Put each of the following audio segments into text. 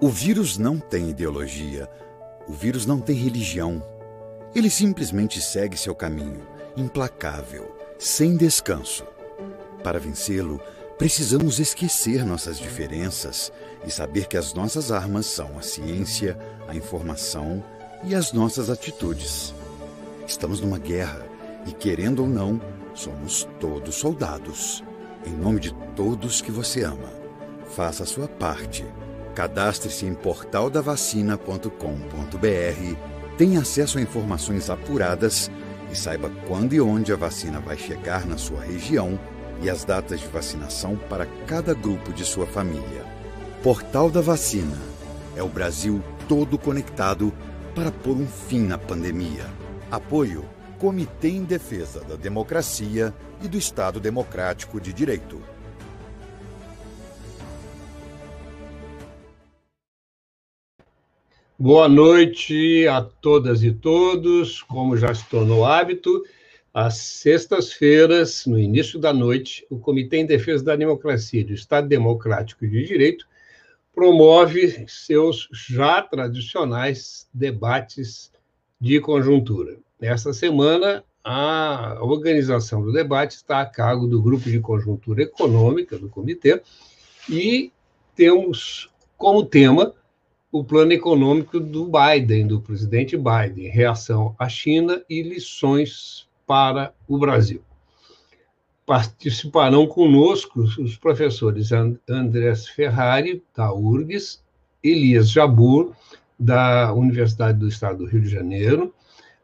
O vírus não tem ideologia, o vírus não tem religião. Ele simplesmente segue seu caminho, implacável, sem descanso. Para vencê-lo, precisamos esquecer nossas diferenças e saber que as nossas armas são a ciência, a informação e as nossas atitudes. Estamos numa guerra e, querendo ou não, somos todos soldados. Em nome de todos que você ama, faça a sua parte. Cadastre-se em portaldavacina.com.br, tenha acesso a informações apuradas e saiba quando e onde a vacina vai chegar na sua região e as datas de vacinação para cada grupo de sua família. Portal da Vacina é o Brasil todo conectado para pôr um fim na pandemia. Apoio Comitê em Defesa da Democracia e do Estado Democrático de Direito. Boa noite a todas e todos. Como já se tornou hábito, às sextas-feiras, no início da noite, o Comitê em Defesa da Democracia e do Estado Democrático de Direito promove seus já tradicionais debates de conjuntura. Nesta semana, a organização do debate está a cargo do Grupo de Conjuntura Econômica do Comitê e temos como tema o plano econômico do Biden, do presidente Biden, reação à China e lições para o Brasil. Participarão conosco os professores Andrés Ferrari, da URGS, Elias Jabur, da Universidade do Estado do Rio de Janeiro,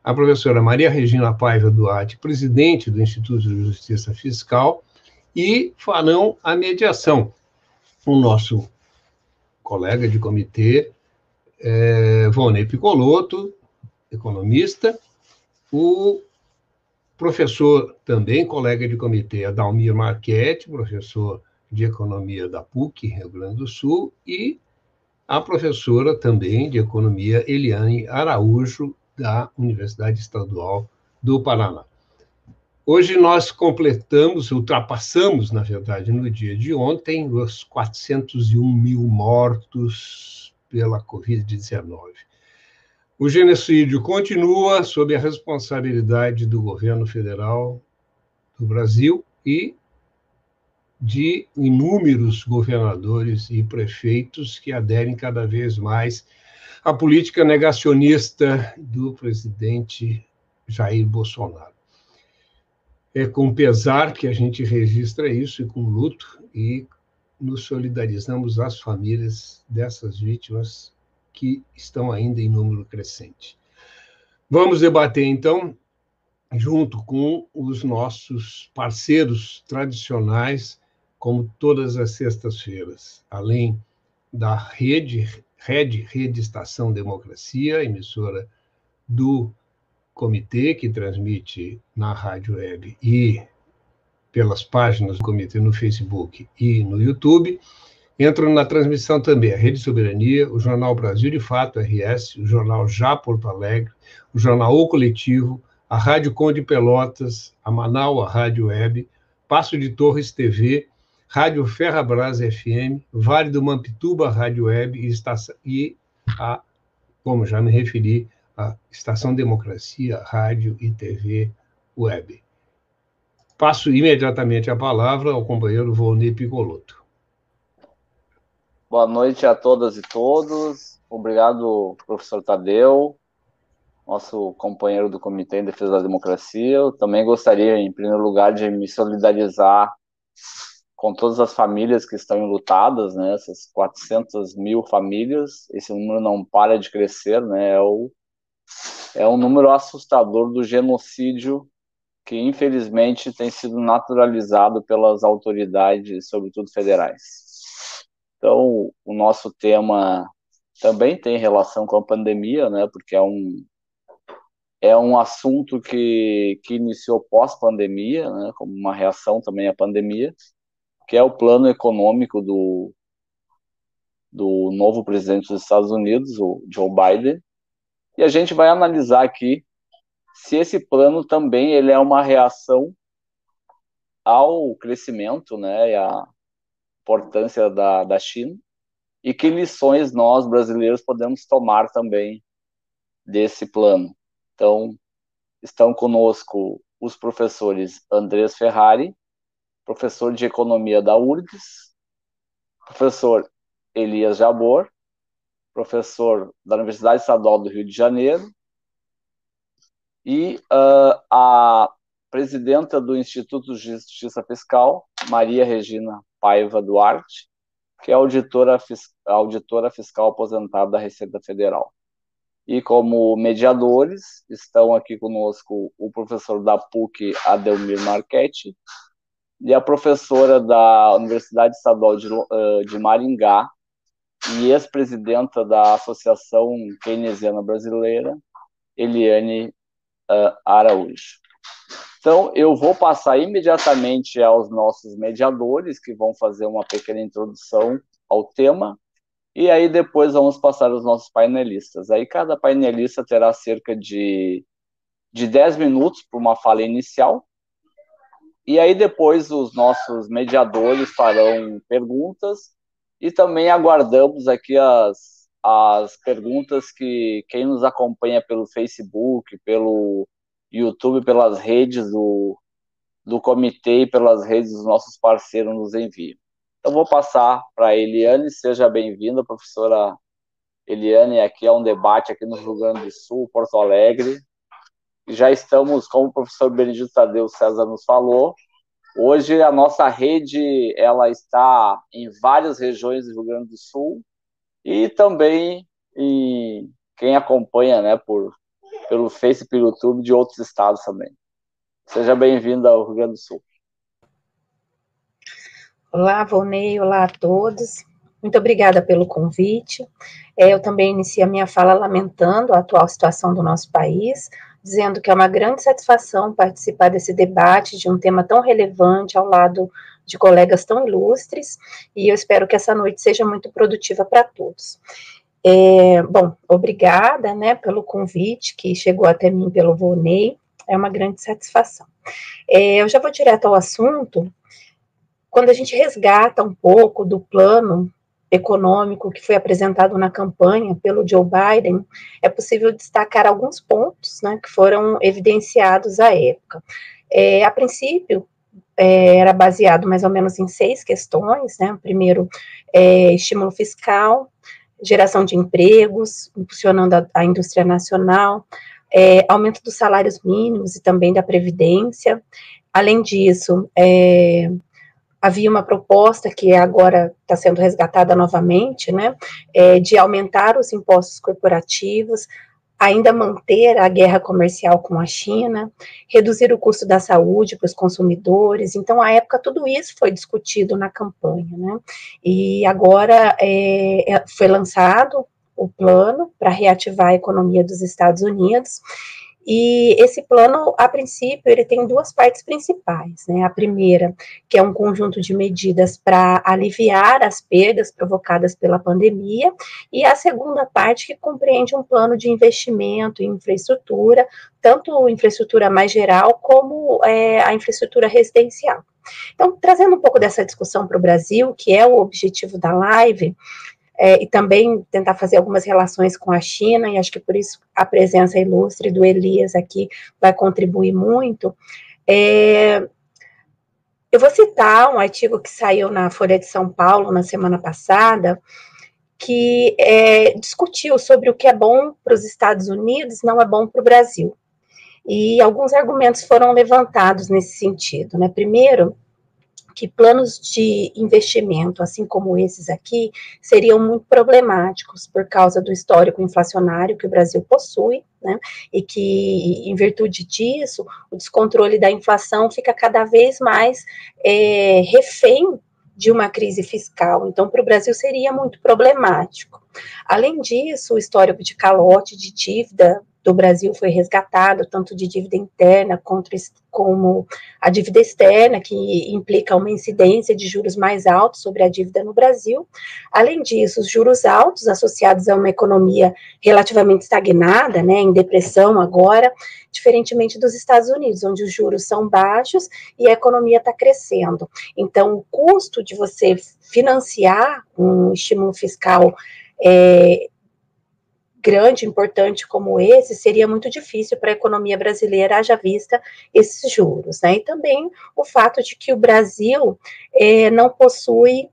a professora Maria Regina Paiva Duarte, presidente do Instituto de Justiça Fiscal, e farão a mediação. O nosso colega de comitê, é, Vonei Picoloto, economista, o professor também, colega de comitê, Adalmir Marchetti, professor de economia da PUC, Rio Grande do Sul, e a professora também de economia, Eliane Araújo, da Universidade Estadual do Paraná. Hoje nós completamos, ultrapassamos, na verdade, no dia de ontem, os 401 mil mortos pela Covid-19. O genocídio continua sob a responsabilidade do governo federal do Brasil e de inúmeros governadores e prefeitos que aderem cada vez mais a política negacionista do presidente Jair Bolsonaro. É com pesar que a gente registra isso e com luto e nos solidarizamos às famílias dessas vítimas que estão ainda em número crescente. Vamos debater então junto com os nossos parceiros tradicionais, como todas as sextas-feiras, além da rede Rede, Rede Estação Democracia, emissora do comitê, que transmite na rádio web e pelas páginas do comitê no Facebook e no YouTube. Entram na transmissão também a Rede Soberania, o Jornal Brasil de Fato, RS, o Jornal Já Porto Alegre, o Jornal O Coletivo, a Rádio Conde Pelotas, a Manaus, a Rádio Web, Passo de Torres TV, Rádio Ferrabras FM, Vale do Mampituba Rádio Web e, estação, e a, como já me referi, a Estação Democracia Rádio e TV Web. Passo imediatamente a palavra ao companheiro Volney Picoloto. Boa noite a todas e todos. Obrigado, professor Tadeu, nosso companheiro do Comitê em Defesa da Democracia. Eu também gostaria, em primeiro lugar, de me solidarizar com todas as famílias que estão enlutadas, né, essas 400 mil famílias, esse número não para de crescer, né, é, o, é um número assustador do genocídio que infelizmente tem sido naturalizado pelas autoridades, sobretudo federais. Então, o nosso tema também tem relação com a pandemia, né, porque é um, é um assunto que, que iniciou pós-pandemia, né, como uma reação também à pandemia, que é o plano econômico do, do novo presidente dos Estados Unidos, o Joe Biden, e a gente vai analisar aqui se esse plano também ele é uma reação ao crescimento, né, e à importância da, da China, e que lições nós, brasileiros, podemos tomar também desse plano. Então, estão conosco os professores Andrés Ferrari, professor de Economia da URGS, professor Elias Jabor, professor da Universidade Estadual do Rio de Janeiro, e uh, a presidenta do Instituto de Justiça Fiscal, Maria Regina Paiva Duarte, que é auditora, auditora fiscal aposentada da Receita Federal. E como mediadores estão aqui conosco o professor da PUC, Adelmir Marchetti, e a professora da Universidade Estadual de, de Maringá e ex-presidenta da Associação Keynesiana Brasileira, Eliane uh, Araújo. Então, eu vou passar imediatamente aos nossos mediadores, que vão fazer uma pequena introdução ao tema, e aí depois vamos passar aos nossos painelistas. Aí cada painelista terá cerca de, de 10 minutos para uma fala inicial, e aí depois os nossos mediadores farão perguntas, e também aguardamos aqui as, as perguntas que quem nos acompanha pelo Facebook, pelo YouTube, pelas redes do, do comitê e pelas redes dos nossos parceiros nos enviam. Então, vou passar para a Eliane, seja bem-vinda, professora Eliane, aqui é um debate aqui no Rio Grande do Sul, Porto Alegre. Já estamos, como o professor Benedito Tadeu César nos falou, hoje a nossa rede ela está em várias regiões do Rio Grande do Sul e também em quem acompanha né, por pelo Face e pelo YouTube de outros estados também. Seja bem-vindo ao Rio Grande do Sul. Olá, Volney, olá a todos. Muito obrigada pelo convite. É, eu também inicio a minha fala lamentando a atual situação do nosso país, dizendo que é uma grande satisfação participar desse debate de um tema tão relevante ao lado de colegas tão ilustres, e eu espero que essa noite seja muito produtiva para todos. É, bom, obrigada, né, pelo convite que chegou até mim pelo Vonei, é uma grande satisfação. É, eu já vou direto ao assunto. Quando a gente resgata um pouco do plano econômico que foi apresentado na campanha pelo Joe Biden, é possível destacar alguns pontos, né, que foram evidenciados à época. É, a princípio, é, era baseado mais ou menos em seis questões, né, o primeiro, é, estímulo fiscal, geração de empregos, impulsionando a, a indústria nacional, é, aumento dos salários mínimos e também da previdência. Além disso, é, havia uma proposta que agora está sendo resgatada novamente, né, é, de aumentar os impostos corporativos, ainda manter a guerra comercial com a China, reduzir o custo da saúde para os consumidores. Então, à época, tudo isso foi discutido na campanha, né? E agora é, é foi lançado o plano para reativar a economia dos Estados Unidos e esse plano, a princípio, ele tem duas partes principais, né? A primeira, que é um conjunto de medidas para aliviar as perdas provocadas pela pandemia, e a segunda parte que compreende um plano de investimento em infraestrutura, tanto infraestrutura mais geral como é, a infraestrutura residencial. Então, trazendo um pouco dessa discussão para o Brasil, que é o objetivo da live, é, e também tentar fazer algumas relações com a China, e acho que por isso a presença ilustre do Elias aqui vai contribuir muito. É, eu vou citar um artigo que saiu na Folha de São Paulo na semana passada, que é, discutiu sobre o que é bom para os Estados Unidos não é bom para o Brasil. E alguns argumentos foram levantados nesse sentido. Né? Primeiro, que planos de investimento, assim como esses aqui, seriam muito problemáticos por causa do histórico inflacionário que o Brasil possui, né, e que, em virtude disso, o descontrole da inflação fica cada vez mais é, refém de uma crise fiscal. Então, para o Brasil seria muito problemático. Além disso, o histórico de calote de dívida do Brasil foi resgatado, tanto de dívida interna como a dívida externa, que implica uma incidência de juros mais altos sobre a dívida no Brasil. Além disso, os juros altos associados a uma economia relativamente estagnada, né, em depressão agora, diferentemente dos Estados Unidos, onde os juros são baixos e a economia está crescendo. Então, o custo de você financiar um estímulo fiscal é, grande, importante como esse, seria muito difícil para a economia brasileira, haja vista esses juros. Né? E também o fato de que o Brasil é, não possui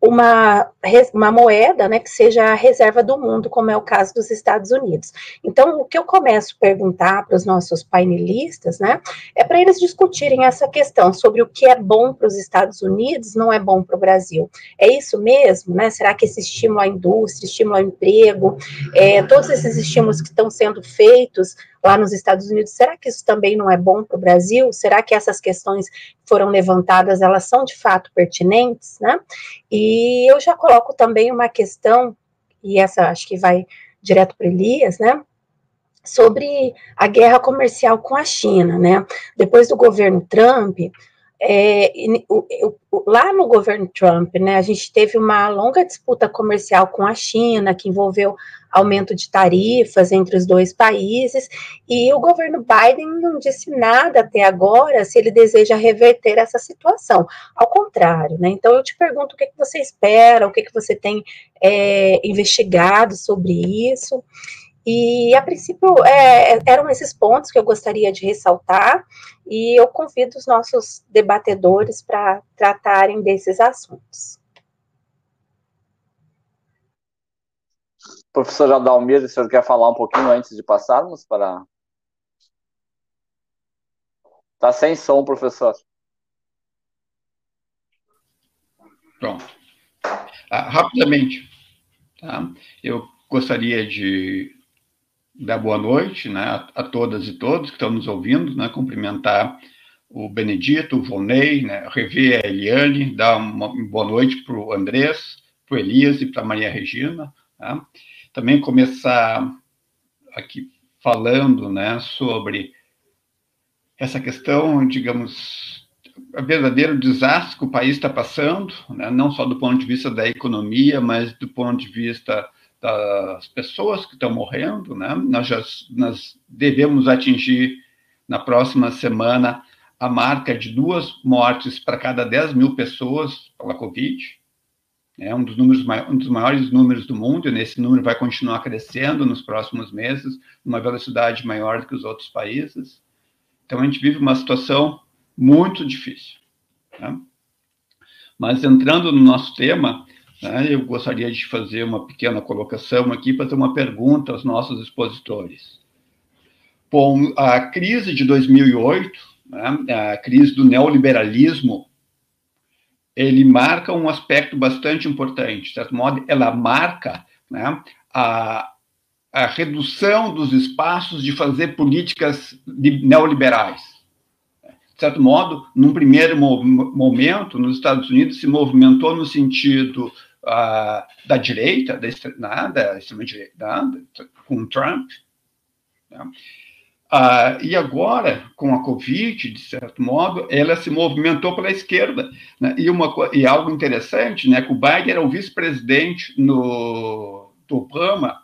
uma, uma moeda né, que seja a reserva do mundo, como é o caso dos Estados Unidos. Então, o que eu começo a perguntar para os nossos painelistas, né, é para eles discutirem essa questão sobre o que é bom para os Estados Unidos, não é bom para o Brasil. É isso mesmo, né? Será que esse estímulo à indústria, estímulo ao emprego, é, todos esses estímulos que estão sendo feitos lá nos Estados Unidos, será que isso também não é bom para o Brasil? Será que essas questões que foram levantadas, elas são de fato pertinentes, né? E eu já coloco também uma questão, e essa acho que vai direto para Elias, né? Sobre a guerra comercial com a China, né? Depois do governo Trump, é, lá no governo Trump, né, a gente teve uma longa disputa comercial com a China, que envolveu aumento de tarifas entre os dois países, e o governo Biden não disse nada até agora se ele deseja reverter essa situação. Ao contrário, né? Então eu te pergunto o que, que você espera, o que, que você tem é, investigado sobre isso. E, a princípio, é, eram esses pontos que eu gostaria de ressaltar, e eu convido os nossos debatedores para tratarem desses assuntos. Professor Jadalmir, o senhor quer falar um pouquinho antes de passarmos para. Está sem som, professor. Pronto. Ah, rapidamente, tá? eu gostaria de dar boa noite né, a, a, todas e todos que estão nos ouvindo, né, cumprimentar o Benedito, o Volney, né, rever a Eliane, dar uma, boa noite para o Andrés, para o Elias e para a Maria Regina. Tá? Também começar aqui falando né, sobre essa questão, digamos, o verdadeiro desastre que o país está passando, né, não só do ponto de vista da economia, mas do ponto de vista das pessoas que estão morrendo, né? Nós, já, nós devemos atingir na próxima semana a marca de duas mortes para cada 10 mil pessoas pela Covid. É um dos, números, um dos maiores números do mundo, e nesse número vai continuar crescendo nos próximos meses, numa velocidade maior do que os outros países. Então, a gente vive uma situação muito difícil. Né? Mas, entrando no nosso tema? Eu gostaria de fazer uma pequena colocação aqui para ter uma pergunta aos nossos expositores. Bom, a crise de 2008, né, a crise do neoliberalismo, ele marca um aspecto bastante importante. De certo modo, ela marca né, a, a redução dos espaços de fazer políticas neoliberais de certo modo, num primeiro momento, nos Estados Unidos se movimentou no sentido uh, da direita, da, da extrema-direita, com Trump. Né? Uh, e agora, com a Covid, de certo modo, ela se movimentou pela esquerda. Né? E, uma, e algo interessante, né, que o Biden era o vice-presidente do Obama,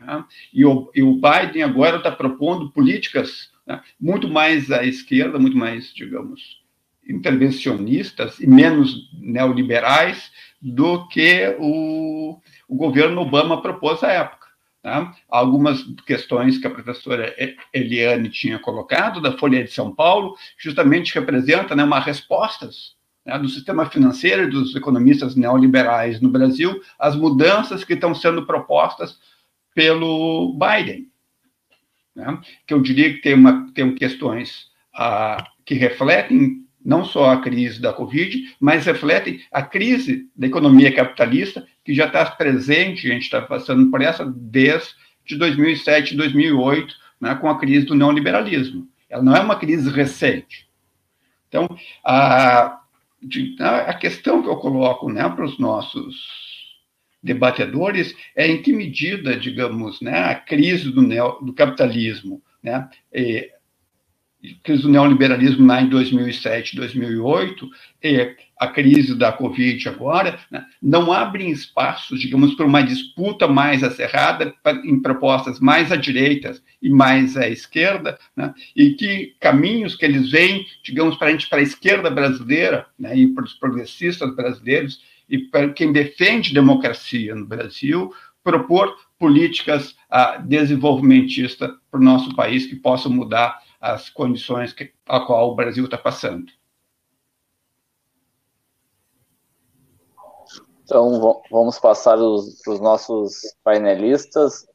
né? e, o, e o Biden agora está propondo políticas né, muito mais à esquerda, muito mais, digamos, intervencionistas e menos neoliberais, do que o, o governo Obama propôs à época. Né? Algumas questões que a professora Eliane tinha colocado, da Folha de São Paulo, justamente representa né, uma respostas né, do sistema financeiro e dos economistas neoliberais no Brasil às mudanças que estão sendo propostas pelo Biden. Né? Que eu diria que tem, uma, tem questões ah, que refletem não só a crise da Covid, mas refletem a crise da economia capitalista, que já está presente, a gente está passando por essa desde 2007, 2008, né, com a crise do neoliberalismo. Ela não é uma crise recente. Então, a, a questão que eu coloco né, para os nossos debatedores é em que medida, digamos, né, a crise do, neo, do capitalismo, né, crise do neoliberalismo lá em 2007, 2008, e a crise da Covid agora, né, não abrem espaços, digamos, para uma disputa mais acerrada em propostas mais à direita e mais à esquerda, né, e que caminhos que eles veem, digamos, para a gente, para a esquerda brasileira né, e para os progressistas brasileiros, e para quem defende democracia no Brasil, propor políticas uh, desenvolvimentistas para o nosso país que possam mudar as condições que, a qual o Brasil está passando. Então, vamos passar para os nossos painelistas.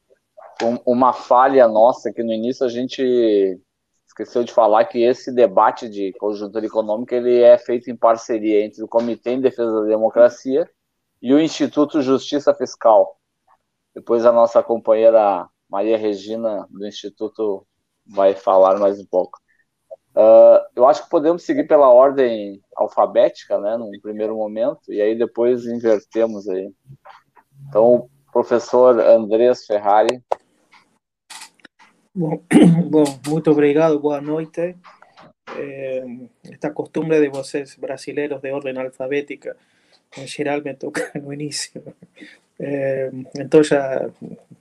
Um, uma falha nossa que no início a gente esqueceu de falar que esse debate de conjuntura econômica ele é feito em parceria entre o Comitê em Defesa da Democracia e o Instituto Justiça Fiscal. Depois a nossa companheira Maria Regina do Instituto vai falar mais um pouco. Uh, eu acho que podemos seguir pela ordem alfabética, né, num primeiro momento, e aí depois invertemos aí. Então, professor Andrés Ferrari, Bom, bom, muito obrigado, boa noite. Eh, esta costumbre de vocês brasileiros de ordem alfabética, em geral me toca no início. Então já,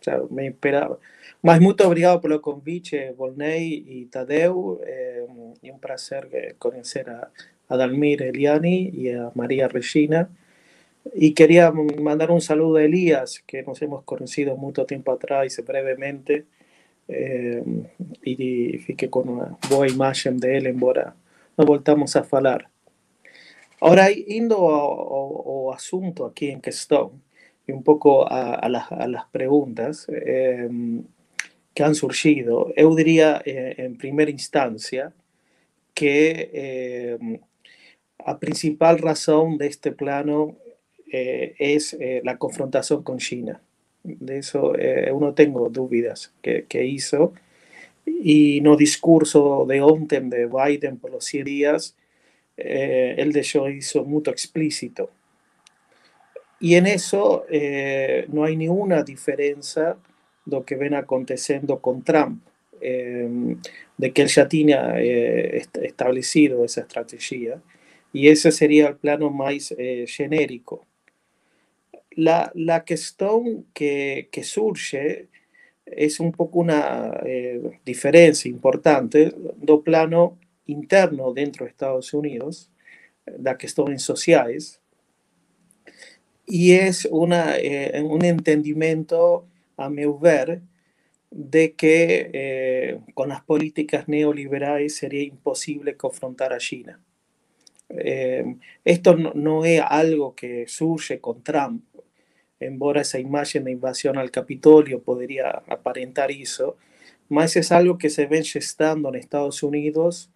já me esperava. Mas muito obrigado pelo convite, Volney e Tadeu. É um prazer conhecer a, a Dalmir Eliani e a Maria Regina. Y quería mandar un saludo a Elías, que nos hemos conocido mucho tiempo atrás, brevemente. eh, e fiquei com uma boa imagem dele, embora não voltamos a falar. Agora, indo ao, ao, assunto aqui em questão, e um pouco a, a, las, a las perguntas eh, que han surgido, eu diria, eh, em primeira instância, que eh, principal razão deste plano é eh, a confrontação com China. De eso eh, no tengo dudas que, que, hizo. Y no discurso de ontem de Biden por los 100 días, eh, él de hecho hizo muy explícito. Y en eso eh, no hay ninguna diferencia lo que ven aconteciendo con Trump, eh, de que él ya tiene eh, establecido esa estrategia. Y ese sería el plano más eh, genérico la, la cuestión que, que, surge es un poco una eh, diferencia importante do plano interno dentro de Estados Unidos, da cuestiones sociales, y es una, eh, un entendimiento, a mi ver, de que eh, con las políticas neoliberales sería imposible confrontar a China. Eh, esto no, es algo que surge con Trump, embora esa imagen de invasión al Capitolio podría aparentar eso, más es algo que se ven gestando en Estados Unidos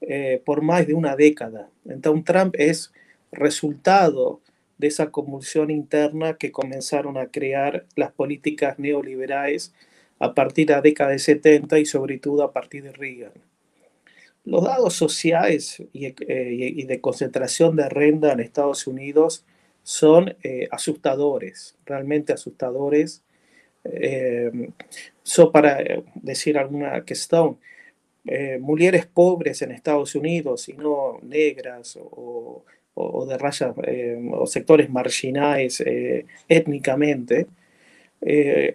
eh, por más de una década. Entonces Trump es resultado de esa convulsión interna que comenzaron a crear las políticas neoliberales a partir de la década de 70 y sobre todo a partir de Reagan. Los datos sociales y, eh, de concentración de renta en Estados Unidos son eh, asustadores, realmente asustadores. Eh, para eh, decir alguna cuestión, mujeres pobres en Estados Unidos y no negras o, o de rayas o sectores marginales étnicamente,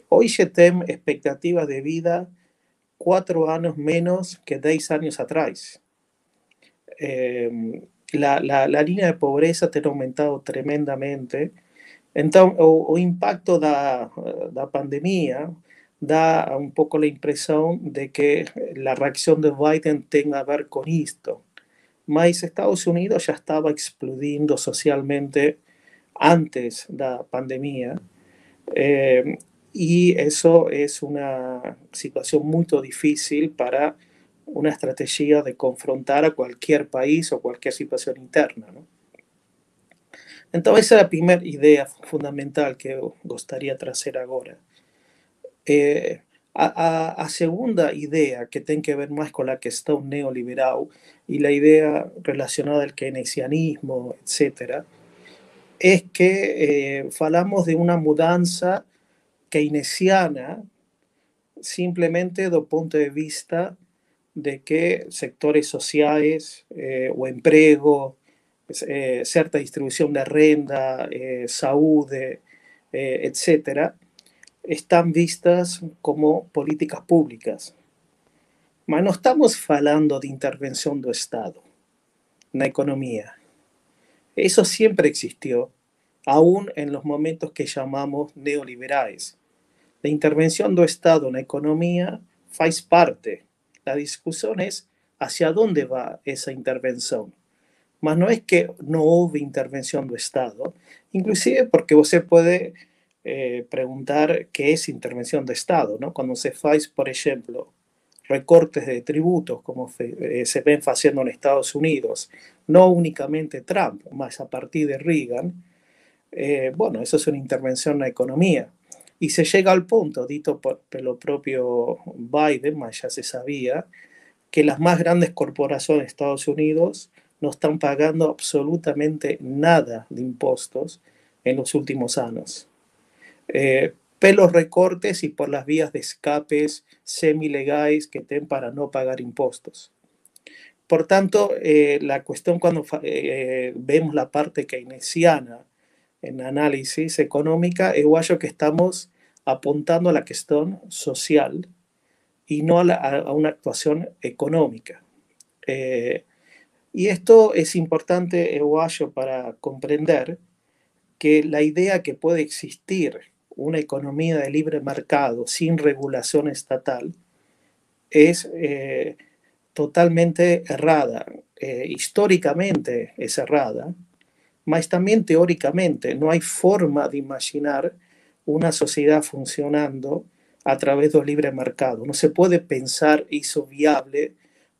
hoy se tienen expectativas de vida cuatro años menos que diez años atrás la, la, la línea de pobreza ha aumentado tremendamente. Entonces, o, o impacto da, da pandemia da un poco la impresión de que la reacción de Biden tenga a ver con esto. Mas Estados Unidos ya estaba explodiendo socialmente antes de la pandemia. Eh, y eso es una situación muy difícil para una estrategia de confrontar a cualquier país o cualquier situación interna. ¿no? Entonces, esa es la primera idea fundamental que gustaría traer ahora. Eh, a, a, a, segunda idea que tiene que ver más con la cuestión neoliberal y la idea relacionada al keynesianismo, etc., es que eh, falamos de una mudanza keynesiana simplemente do punto de vista de que sectores sociales eh, o empleo, eh, cierta distribución de renda, eh, salud, eh, etcétera, están vistas como políticas públicas. Mas no estamos falando de intervención do Estado na economía. Eso siempre existió, aún en los momentos que llamamos neoliberales. La intervención do Estado na economía faz parte. La discusión es hacia dónde va esa intervención. Mas no es que no hubo intervención do Estado, inclusive porque você puede eh, preguntar qué es intervención do Estado, ¿no? Cuando se faz, por ejemplo, recortes de tributos, como eh, se ven haciendo en Estados Unidos, no únicamente Trump, más a partir de Reagan, eh, bueno, eso es una intervención en la economía. Y se llega al punto, dito por, el propio Biden, más ya se sabía, que las más grandes corporaciones de Estados Unidos no están pagando absolutamente nada de impuestos en los últimos años. Eh, pelos recortes y por las vías de escapes semilegales que tienen para no pagar impuestos. Por tanto, eh, la cuestión cuando eh, vemos la parte keynesiana en análisis económica, es que estamos apuntando a la cuestión social y no a, una actuación económica. y esto es importante, Eguayo, para comprender que la idea que puede existir una economía de libre mercado sin regulación estatal es eh, totalmente errada. Eh, históricamente es errada, mas también teóricamente no hay forma de imaginar una sociedad funcionando a través del libre mercado. No se puede pensar eso viable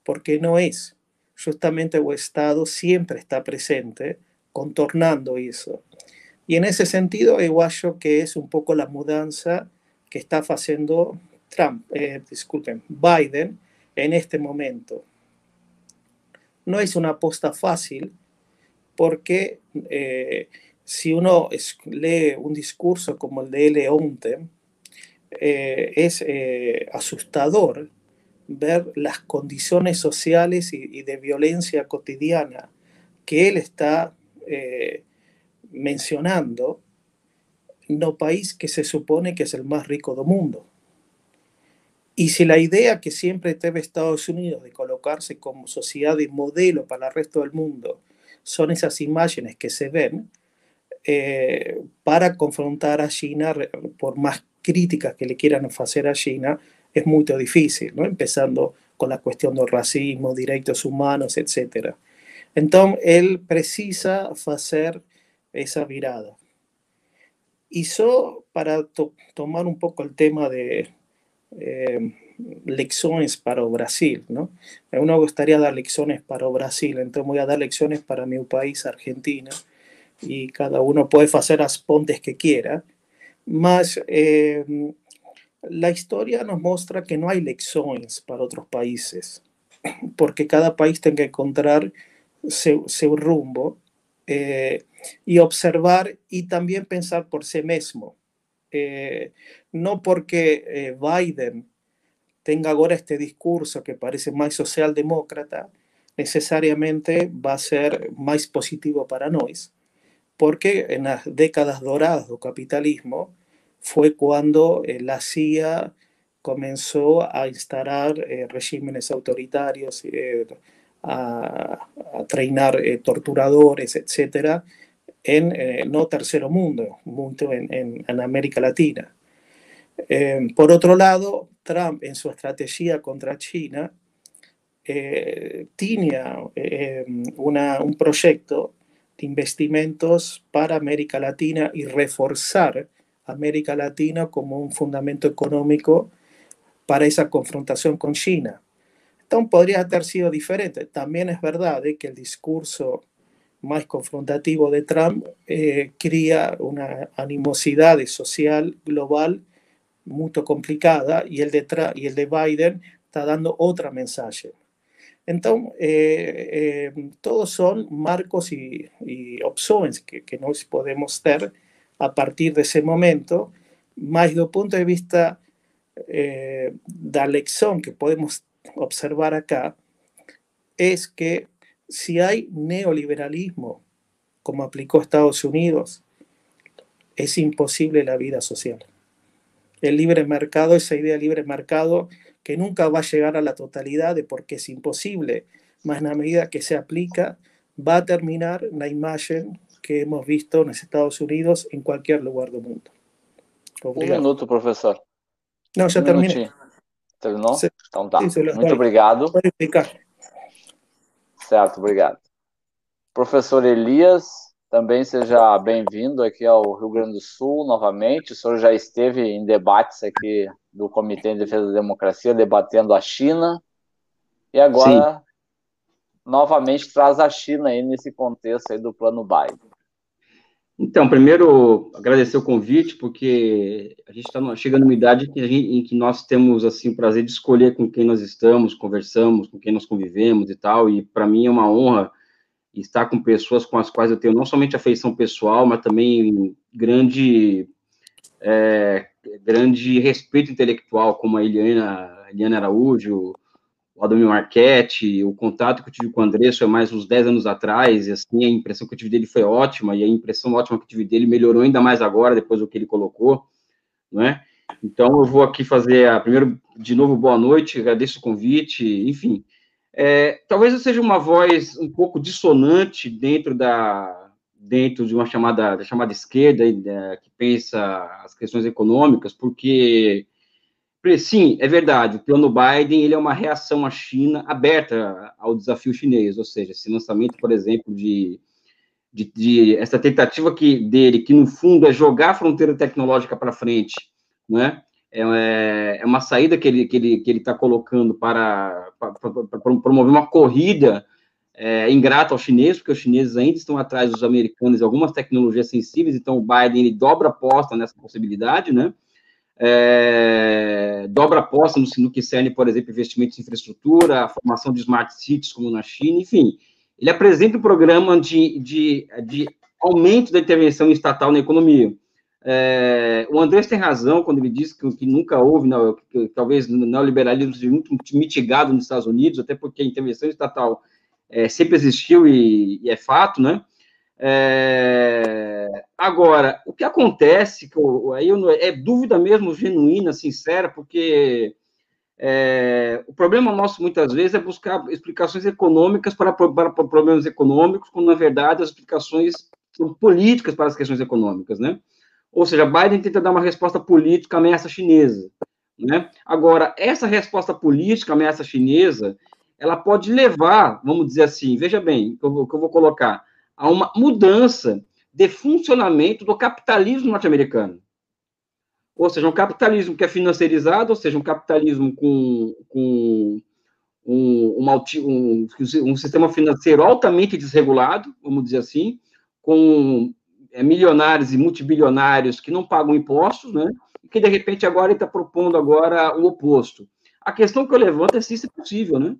porque no es. Justamente el Estado siempre está presente contornando eso. Y en ese sentido, yo que es un poco la mudanza que está haciendo Trump, eh, Biden en este momento. No es una aposta fácil porque eh, si uno lee un discurso como el de Leonte, eh, es asustador ver las condiciones sociales y, de violencia cotidiana que él está mencionando no país que se supone que es el más rico del mundo. Y si la idea que siempre tiene Estados Unidos de colocarse como sociedad y modelo para el resto del mundo son esas imágenes que se ven, eh, para confrontar a China, por más críticas que le quieran hacer a China, es muy difícil, ¿no? empezando con la cuestión del racismo, derechos humanos, etc. Entonces, él precisa hacer esa virada. Y so, para tomar un poco el tema de eh, lecciones para Brasil, ¿no? A uno gustaría dar lecciones para Brasil, entonces voy a dar lecciones para mi país, Argentina, y cada uno puede hacer las pontes que quiera, más eh, la historia nos muestra que no hay lecciones para otros países, porque cada país tiene que encontrar su, rumbo eh, y observar y también pensar por sí mismo. Eh, no porque eh, Biden tenga ahora este discurso que parece más socialdemócrata, necesariamente va a ser más positivo para nosotros, porque en las décadas doradas del capitalismo fue cuando la CIA comenzó a instalar regímenes autoritarios, a, a, treinar torturadores, etcétera, en eh, no tercero mundo, mucho en, en, América Latina. Eh, por otro lado, Trump en su estrategia contra China eh, tenía una, un proyecto de investimentos para América Latina y reforzar América Latina como un fundamento económico para esa confrontación con China. Entonces podría haber sido diferente. También es verdad que el discurso más confrontativo de Trump eh, crea una animosidad social global muy complicada y el, de y el de Biden está dando otra mensaje. Então, eh, eh, todos são marcos e opções que, nós podemos ter a partir desse momento, mas do ponto de vista eh, da lição que podemos observar acá, é que se há neoliberalismo, como aplicou Estados Unidos, é impossível a vida social. El libre mercado, esa idea de libre mercado, que nunca va a llegar a la totalidad de porque es imposible, mas en la medida que se aplica, va a terminar la imagen que hemos visto en los Estados Unidos en cualquier lugar del mundo. Obrigado. Um minuto, professor. Não, já um terminei. Terminou? Sim. Então tá. Sim, Muito obrigado. Certo, obrigado. Professor Elias, também seja bem-vindo aqui ao Rio Grande do Sul novamente. O senhor já esteve em debates aqui do Comitê de Defesa da Democracia, debatendo a China. E agora, Sim. novamente, traz a China aí nesse contexto aí do plano Biden. Então, primeiro, agradecer o convite, porque a gente está chegando numa idade que gente, em que nós temos assim o prazer de escolher com quem nós estamos, conversamos, com quem nós convivemos e tal, e para mim é uma honra estar com pessoas com as quais eu tenho não somente afeição pessoal, mas também grande, é, grande respeito intelectual, como a Eliana, a Eliana Araújo, o Adamir Marchetti, o contato que eu tive com o André foi mais uns 10 anos atrás, e assim, a impressão que eu tive dele foi ótima, e a impressão ótima que eu tive dele melhorou ainda mais agora, depois do que ele colocou, não é? Então, eu vou aqui fazer, a, primeiro, de novo, boa noite, agradeço o convite, enfim, é, talvez eu seja uma voz um pouco dissonante dentro da dentro de uma chamada da chamada esquerda né, que pensa as questões econômicas, porque sim, é verdade, o plano Biden ele é uma reação à China aberta ao desafio chinês, ou seja, esse lançamento, por exemplo, de, de, de essa tentativa que dele, que no fundo é jogar a fronteira tecnológica para frente, né? É, é uma saída que ele que ele que ele está colocando para, para, para, promover uma corrida é, ingrata aos chineses, porque os chineses ainda estão atrás dos americanos em algumas tecnologias sensíveis, então o Biden ele dobra a aposta nessa possibilidade, né? É, dobra a no, no que cerne, por exemplo, investimentos em infraestrutura, a formação de smart cities, como na China, enfim. Ele apresenta um programa de, de, de aumento da intervenção estatal na economia. É, o Andrés tem razão quando ele diz que, que nunca houve, não, que, que, talvez o neoliberalismo seja muito mitigado nos Estados Unidos, até porque a intervenção estatal é, sempre existiu e, e, é fato, né? É, agora, o que acontece, que eu, aí eu, é dúvida mesmo genuína, sincera, porque é, o problema nosso muitas vezes é buscar explicações econômicas para, para, para problemas econômicos, quando na verdade as explicações são políticas para as questões econômicas, né? Ou seja, Biden tenta dar uma resposta política à ameaça chinesa. Né? Agora, essa resposta política à ameaça chinesa, ela pode levar, vamos dizer assim, veja bem, eu, que eu vou colocar, a uma mudança de funcionamento do capitalismo norte-americano. Ou seja, um capitalismo que é financiarizado, ou seja, um capitalismo com, com um, um, um sistema financeiro altamente desregulado, vamos dizer assim, com é, milionários e multibilionários que não pagam impostos, né? E que de repente agora está propondo agora o oposto. A questão que eu levanto é se isso é possível, né?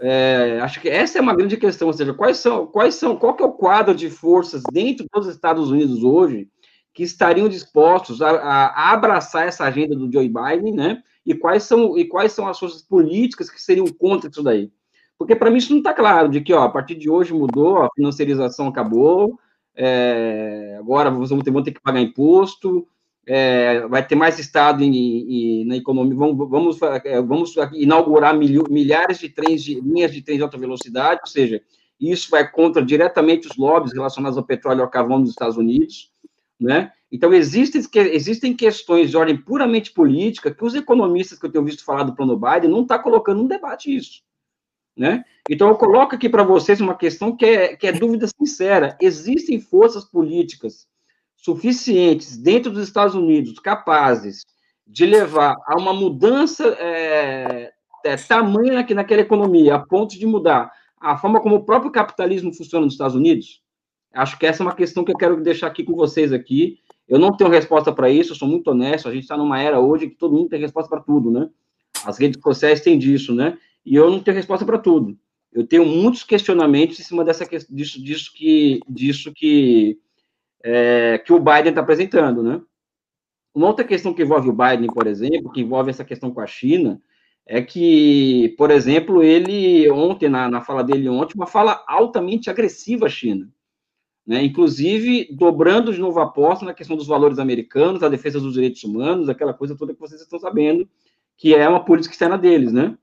É, acho que essa é uma grande questão, ou seja, quais são, quais são, qual que é o quadro de forças dentro dos Estados Unidos hoje que estariam dispostos a, a, abraçar essa agenda do Joe Biden, né? E quais são e quais são as forças políticas que seriam contra isso daí? Porque para mim isso não está claro de que, ó, a partir de hoje mudou, a financiarização acabou, é, agora vamos ter, ter que pagar imposto, é, vai ter mais Estado na economia, vamos, vamos, é, vamos inaugurar milhares de trens, de, linhas de trens de alta velocidade, ou seja, isso vai contra diretamente os lobbies relacionados ao petróleo e ao carvão dos Estados Unidos, né? Então, existem, existem questões de ordem puramente política que os economistas que eu tenho visto falar do plano Biden não estão tá colocando no debate isso. Né? Então, eu coloco aqui para vocês uma questão que é, que é dúvida sincera. Existem forças políticas suficientes dentro dos Estados Unidos capazes de levar a uma mudança é, é, tamanha aqui naquela economia, a ponto de mudar a forma como o próprio capitalismo funciona nos Estados Unidos? Acho que essa é uma questão que eu quero deixar aqui com vocês aqui. Eu não tenho resposta para isso, eu sou muito honesto. A gente está numa era hoje que todo mundo tem resposta para tudo, né? As redes sociais têm disso, né? e eu não tenho resposta para tudo. Eu tenho muitos questionamentos em cima dessa, disso, disso que, disso que, é, que o Biden está apresentando, né? Uma outra questão que envolve o Biden, por exemplo, que envolve essa questão com a China, é que, por exemplo, ele ontem, na, na fala dele ontem, uma fala altamente agressiva à China né? inclusive dobrando de novo a aposta na questão dos valores americanos, a defesa dos direitos humanos, aquela coisa toda que vocês estão sabendo, que é uma política externa deles, né?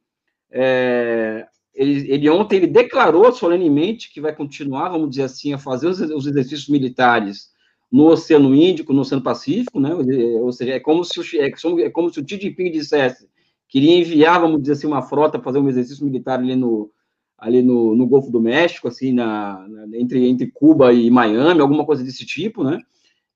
É, ele, ele, ontem ele declarou solenemente que vai continuar, vamos dizer assim, a fazer os, os exercícios militares no Oceano Índico, no Oceano Pacífico, né? Ou seja, é como se o, é, é como se o Xi dissesse que iria enviar, vamos dizer assim, uma frota fazer um exercício militar ali no, ali no, no Golfo do México, assim, na, na, entre, entre Cuba e Miami, alguma coisa desse tipo, né?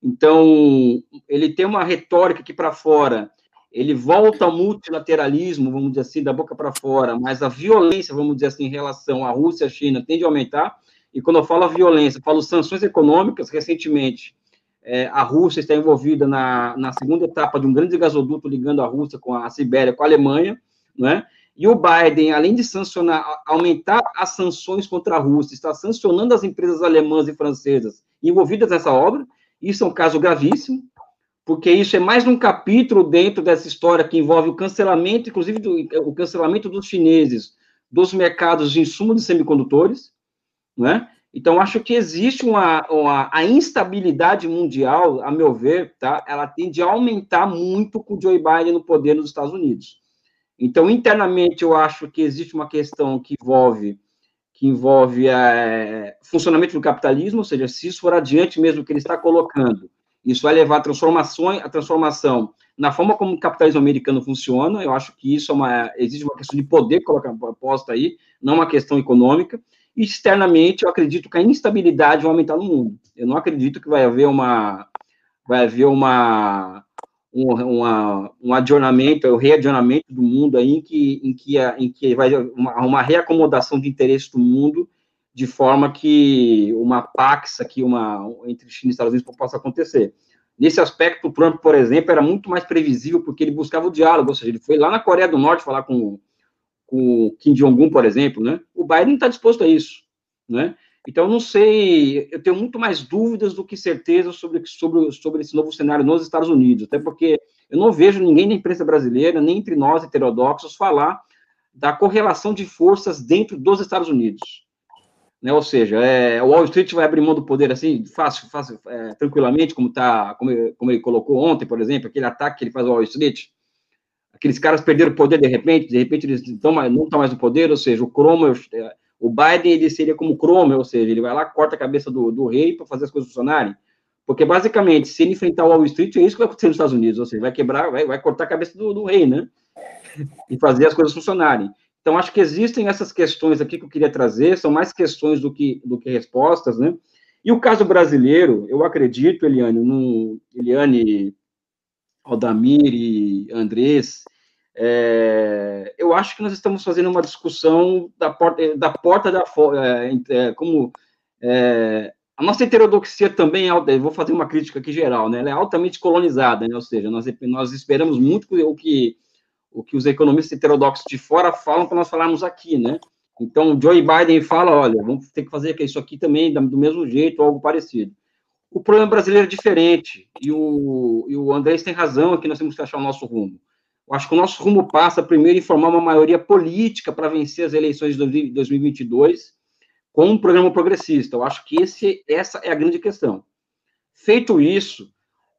Então, ele tem uma retórica que para fora, ele volta ao multilateralismo, vamos dizer assim, da boca para fora, mas a violência, vamos dizer assim, em relação à Rússia e à China tende a aumentar. E quando eu falo violência, eu falo sanções econômicas. Recentemente, é, a Rússia está envolvida na, na segunda etapa de um grande gasoduto ligando a Rússia com a Sibéria, com a Alemanha, né? E o Biden, além de sancionar, aumentar as sanções contra a Rússia, está sancionando as empresas alemãs e francesas envolvidas nessa obra. Isso é um caso gravíssimo, porque isso é mais um capítulo dentro dessa história que envolve o cancelamento, inclusive do, o cancelamento dos chineses dos mercados de insumos de semicondutores, né? Então, acho que existe uma, uma, a instabilidade mundial, a meu ver, tá? Ela tende a aumentar muito com o Joe Biden no poder nos Estados Unidos. Então, internamente, eu acho que existe uma questão que envolve que envolve é, funcionamento do capitalismo, ou seja, se isso for adiante mesmo que ele está colocando, isso vai levar a transformação, a transformação na forma como o capitalismo americano funciona. Eu acho que isso é uma existe uma questão de poder colocar proposta aí, não uma questão econômica. Externamente, eu acredito que a instabilidade vai aumentar no mundo. Eu não acredito que vai haver uma vai haver uma um, uma, um adornamento, o um readionamento do mundo aí, em que, em que, em que vai uma, uma reacomodação de interesse do mundo, de forma que uma pax aqui, uma, entre China e Estados Unidos possa acontecer. Nesse aspecto, o Trump, por exemplo, era muito mais previsível, porque ele buscava o diálogo, ou seja, ele foi lá na Coreia do Norte falar com, com Kim Jong-un, por exemplo, né? O Biden está disposto a isso, né? Então, não sei, eu tenho muito mais dúvidas do que certeza sobre, sobre, sobre esse novo cenário nos Estados Unidos, até porque eu não vejo ninguém na imprensa brasileira, nem entre nós heterodoxos, falar da correlação de forças dentro dos Estados Unidos. Né? Ou seja, é, o Wall Street vai abrir mão do poder assim, fácil, fácil é, tranquilamente, como, tá, como, como ele colocou ontem, por exemplo, aquele ataque que ele faz ao Wall Street. Aqueles caras perderam o poder de repente, de repente eles estão, não estão mais no poder, ou seja, o Cromwell é, o Biden ele seria como Cromwell, ou seja, ele vai lá, corta a cabeça do, do rei para fazer as coisas funcionarem. Porque, basicamente, se ele enfrentar o Wall Street, é isso que vai acontecer nos Estados Unidos, ou seja, vai quebrar, vai, vai cortar a cabeça do, do rei, né? E fazer as coisas funcionarem. Então, acho que existem essas questões aqui que eu queria trazer, são mais questões do que, do que respostas, né? E o caso brasileiro, eu acredito, Eliane, no, Eliane, Aldamir e Andrés, é, eu acho que nós estamos fazendo uma discussão da porta da porta da é, é, como é, a nossa heterodoxia também é vou fazer uma crítica aqui geral, né? Ela é altamente colonizada, né? Ou seja, nós, nós esperamos muito o que o que os economistas heterodoxos de fora falam para nós falarmos aqui, né? Então, Joe Biden fala, olha, vamos ter que fazer isso aqui também do mesmo jeito, algo parecido. O problema brasileiro é diferente, e o, e o Andrés tem razão aqui, nós temos que achar o nosso rumo. Eu acho que o nosso rumo passa primeiro em formar uma maioria política para vencer as eleições de 2022 com um programa progressista. Eu acho que esse, essa é a grande questão. Feito isso,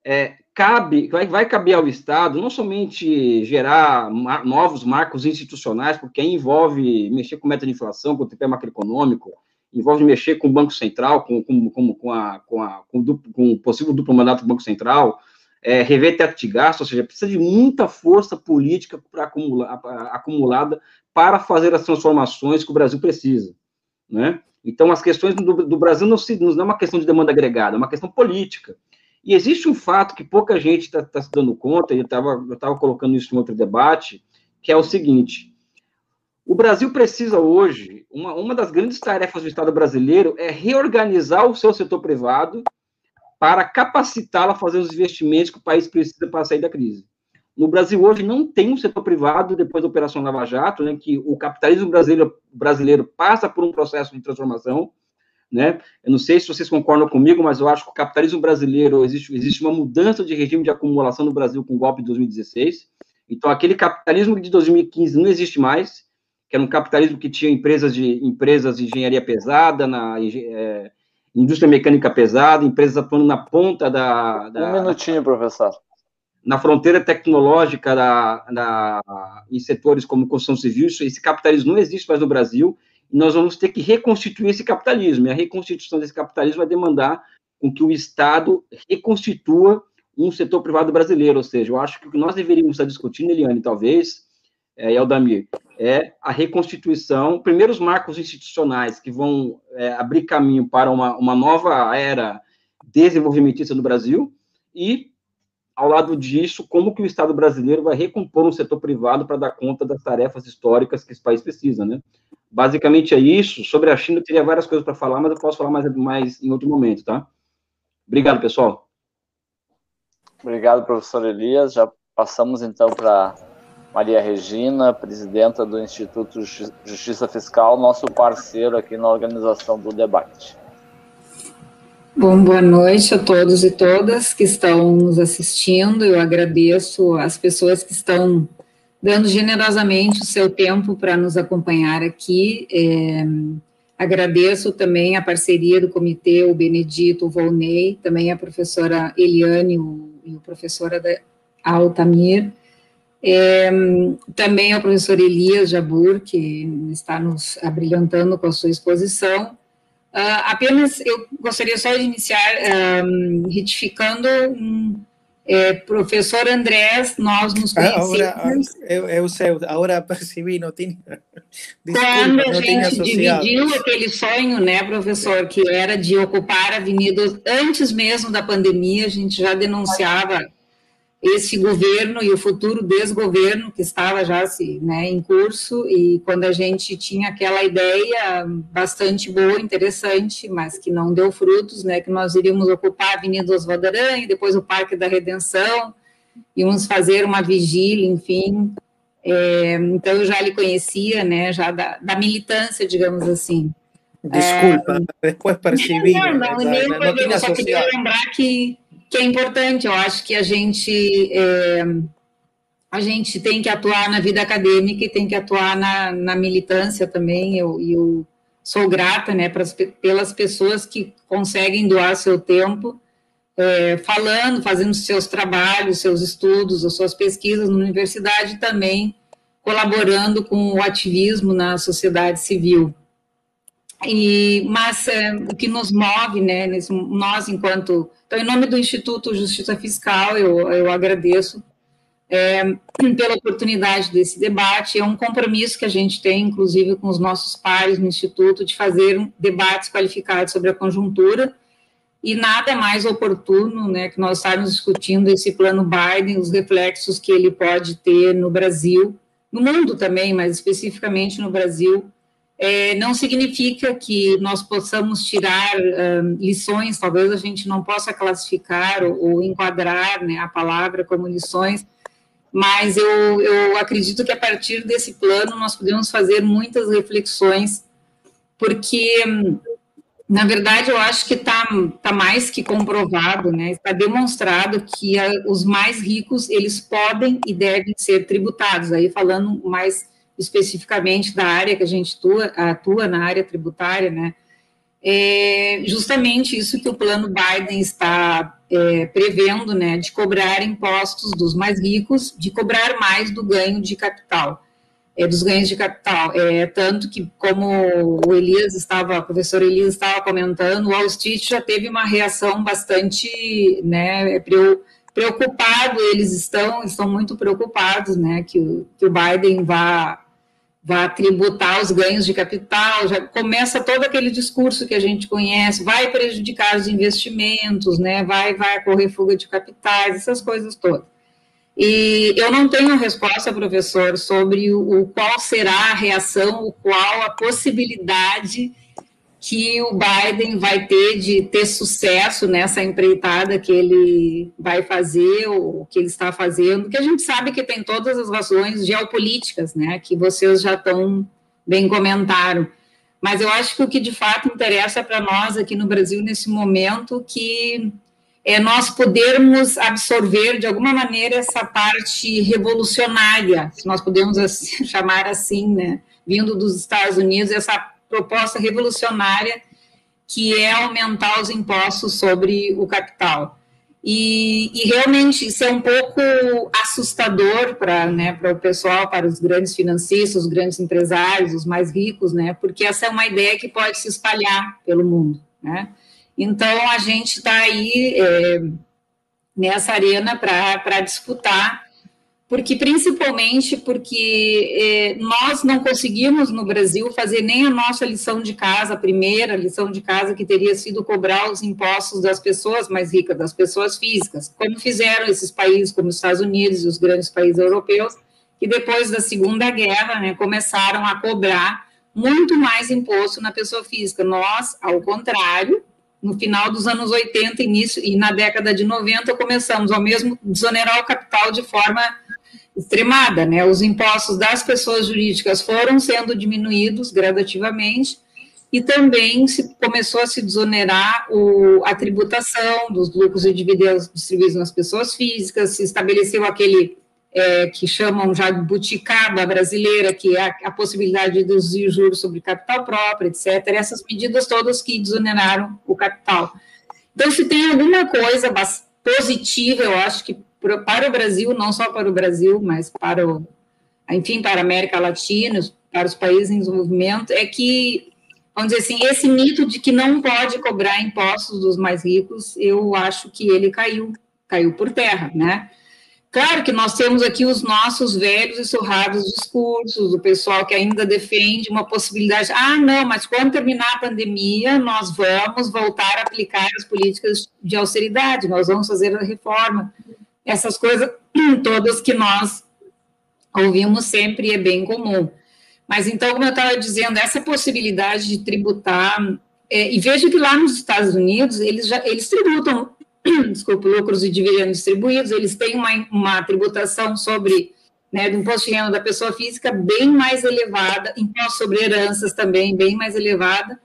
é, cabe, vai, vai caber ao Estado não somente gerar mar, novos marcos institucionais, porque aí envolve mexer com meta de inflação, com o TP macroeconômico, envolve mexer com o Banco Central, com, com, com, com, a, com, a, com, duplo, com o possível duplo mandato do Banco Central, é, rever teto de gasto, ou seja, precisa de muita força política acumular, acumulada para fazer as transformações que o Brasil precisa, né? Então, as questões do, do Brasil não, se, não é uma questão de demanda agregada, é uma questão política. E existe um fato que pouca gente está tá se dando conta, e eu estava eu colocando isso em outro debate, que é o seguinte: o Brasil precisa hoje, uma, uma das grandes tarefas do Estado brasileiro é reorganizar o seu setor privado para capacitá-la a fazer os investimentos que o país precisa para sair da crise. no Brasil hoje não tem um setor privado depois da Operação Lava Jato, né, que o capitalismo brasileiro, brasileiro passa por um processo de transformação, né? Eu não sei se vocês concordam comigo, mas eu acho que o capitalismo brasileiro existe, existe uma mudança de regime de acumulação no Brasil com o golpe de 2016. Então aquele capitalismo de 2015 não existe mais, que era um capitalismo que tinha empresas de empresas de engenharia pesada, na é, indústria mecânica pesada, empresas atuando na ponta da, da um minutinho, professor. na fronteira tecnológica da, da, em setores como construção civil, esse capitalismo não existe mais no Brasil, e nós vamos ter que reconstituir esse capitalismo, e a reconstituição desse capitalismo vai demandar com que o Estado reconstitua um setor privado brasileiro, ou seja, eu acho que o que nós deveríamos estar discutindo, Eliane, talvez, é, Eldamir, é a reconstituição, primeiro os marcos institucionais que vão é, abrir caminho para uma, uma nova era desenvolvimentista no Brasil, e ao lado disso, como que o Estado brasileiro vai recompor um setor privado para dar conta das tarefas históricas que esse país precisa, né? Basicamente é isso. Sobre a China, eu teria várias coisas para falar, mas eu posso falar mais, mais em outro momento, tá? Obrigado, pessoal. Obrigado, professor Elias. Já passamos, então, para Maria Regina, presidenta do Instituto Justiça Fiscal, nosso parceiro aqui na organização do debate. Bom, boa noite a todos e todas que estão nos assistindo. Eu agradeço as pessoas que estão dando generosamente o seu tempo para nos acompanhar aqui. É, agradeço também a parceria do comitê, o Benedito, o Volney, também a professora Eliane o, e o professora Altamir. É, também ao professor Elias Jabur, que está nos abrilhantando com a sua exposição, Uh, apenas eu gostaria só de iniciar um, retificando um, é, professor Andrés, nós nos ah, conhecemos. Agora, eu, eu sei, agora percebi, não tinha. Desculpa, quando a gente dividiu aquele sonho, né, professor, que era de ocupar avenidas antes mesmo da pandemia, a gente já denunciava esse governo e o futuro desgoverno que estava já se, né, em curso, e quando a gente tinha aquela ideia bastante boa, interessante, mas que não deu frutos, né, que nós iríamos ocupar a Avenida Oswaldo Aranha, depois o Parque da Redenção, íamos fazer uma vigília, enfim, é, então eu já lhe conhecia, né, já da, da militância, digamos assim. Desculpa, é, depois percebi. Não, não, não, nem não, não eu só queria lembrar que que é importante. Eu acho que a gente é, a gente tem que atuar na vida acadêmica e tem que atuar na, na militância também. Eu, eu sou grata, né, pras, pelas pessoas que conseguem doar seu tempo. É, falando, fazendo seus trabalhos, seus estudos, as suas pesquisas na universidade também colaborando com o ativismo na sociedade civil. E, mas é, o que nos move, né, nós enquanto então, em nome do Instituto Justiça Fiscal, eu, eu agradeço é, pela oportunidade desse debate. É um compromisso que a gente tem, inclusive, com os nossos pares no Instituto, de fazer debates qualificados sobre a conjuntura. E nada mais oportuno né, que nós estarmos discutindo esse plano Biden, os reflexos que ele pode ter no Brasil, no mundo também, mas especificamente no Brasil, é, não significa que nós possamos tirar um, lições, talvez a gente não possa classificar ou, ou enquadrar né, a palavra como lições, mas eu, eu acredito que a partir desse plano nós podemos fazer muitas reflexões, porque, na verdade, eu acho que está tá mais que comprovado, né, está demonstrado que a, os mais ricos, eles podem e devem ser tributados, aí falando mais especificamente da área que a gente atua, atua na área tributária, né? É justamente isso que o plano Biden está é, prevendo, né, de cobrar impostos dos mais ricos, de cobrar mais do ganho de capital, é, dos ganhos de capital. É, tanto que, como o Elias estava, o professor Elias estava comentando, o Wall Street já teve uma reação bastante, né, preocupado, eles estão, estão muito preocupados, né, que, que o Biden vá vai tributar os ganhos de capital, já começa todo aquele discurso que a gente conhece, vai prejudicar os investimentos, né, vai, vai ocorrer fuga de capitais, essas coisas todas. E eu não tenho resposta, professor, sobre o, o qual será a reação, o qual a possibilidade que o Biden vai ter de ter sucesso nessa empreitada que ele vai fazer, ou que ele está fazendo, que a gente sabe que tem todas as razões geopolíticas, né, que vocês já estão bem comentaram. Mas eu acho que o que de fato interessa para nós aqui no Brasil nesse momento que é nós podermos absorver de alguma maneira essa parte revolucionária, se nós podemos assim, chamar assim, né, vindo dos Estados Unidos, essa proposta revolucionária que é aumentar os impostos sobre o capital. E, e realmente isso é um pouco assustador para né, o pessoal, para os grandes financistas, os grandes empresários, os mais ricos, né, porque essa é uma ideia que pode se espalhar pelo mundo. Né? Então, a gente está aí é, nessa arena para disputar porque principalmente porque eh, nós não conseguimos no Brasil fazer nem a nossa lição de casa, a primeira lição de casa que teria sido cobrar os impostos das pessoas mais ricas, das pessoas físicas, como fizeram esses países como os Estados Unidos e os grandes países europeus, que depois da Segunda Guerra né, começaram a cobrar muito mais imposto na pessoa física. Nós, ao contrário, no final dos anos 80, início e na década de 90 começamos ao mesmo desonerar o capital de forma extremada, né? Os impostos das pessoas jurídicas foram sendo diminuídos gradativamente e também se começou a se desonerar o, a tributação dos lucros e dividendos distribuídos nas pessoas físicas, se estabeleceu aquele é, que chamam já de buticaba brasileira, que é a, a possibilidade de deduzir juros sobre capital próprio, etc. Essas medidas todas que desoneraram o capital. Então, se tem alguma coisa positiva, eu acho que para o Brasil, não só para o Brasil, mas para o, enfim, para a América Latina, para os países em desenvolvimento, é que, vamos dizer assim, esse mito de que não pode cobrar impostos dos mais ricos, eu acho que ele caiu, caiu por terra, né? Claro que nós temos aqui os nossos velhos e surrados discursos, o pessoal que ainda defende uma possibilidade, ah, não, mas quando terminar a pandemia, nós vamos voltar a aplicar as políticas de austeridade, nós vamos fazer a reforma essas coisas todas que nós ouvimos sempre é bem comum. Mas então, como eu estava dizendo, essa possibilidade de tributar, é, e vejo que lá nos Estados Unidos eles já eles tributam, desculpa, lucros e dividendos distribuídos, eles têm uma, uma tributação sobre né, do imposto de renda da pessoa física bem mais elevada, imposto sobre heranças também bem mais elevada,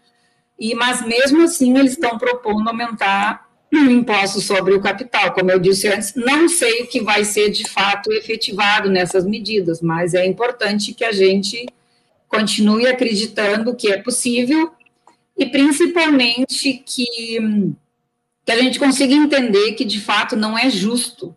e mas mesmo assim eles estão propondo aumentar o imposto sobre o capital. Como eu disse antes, não sei o que vai ser de fato efetivado nessas medidas, mas é importante que a gente continue acreditando que é possível e principalmente que, que a gente consiga entender que de fato não é justo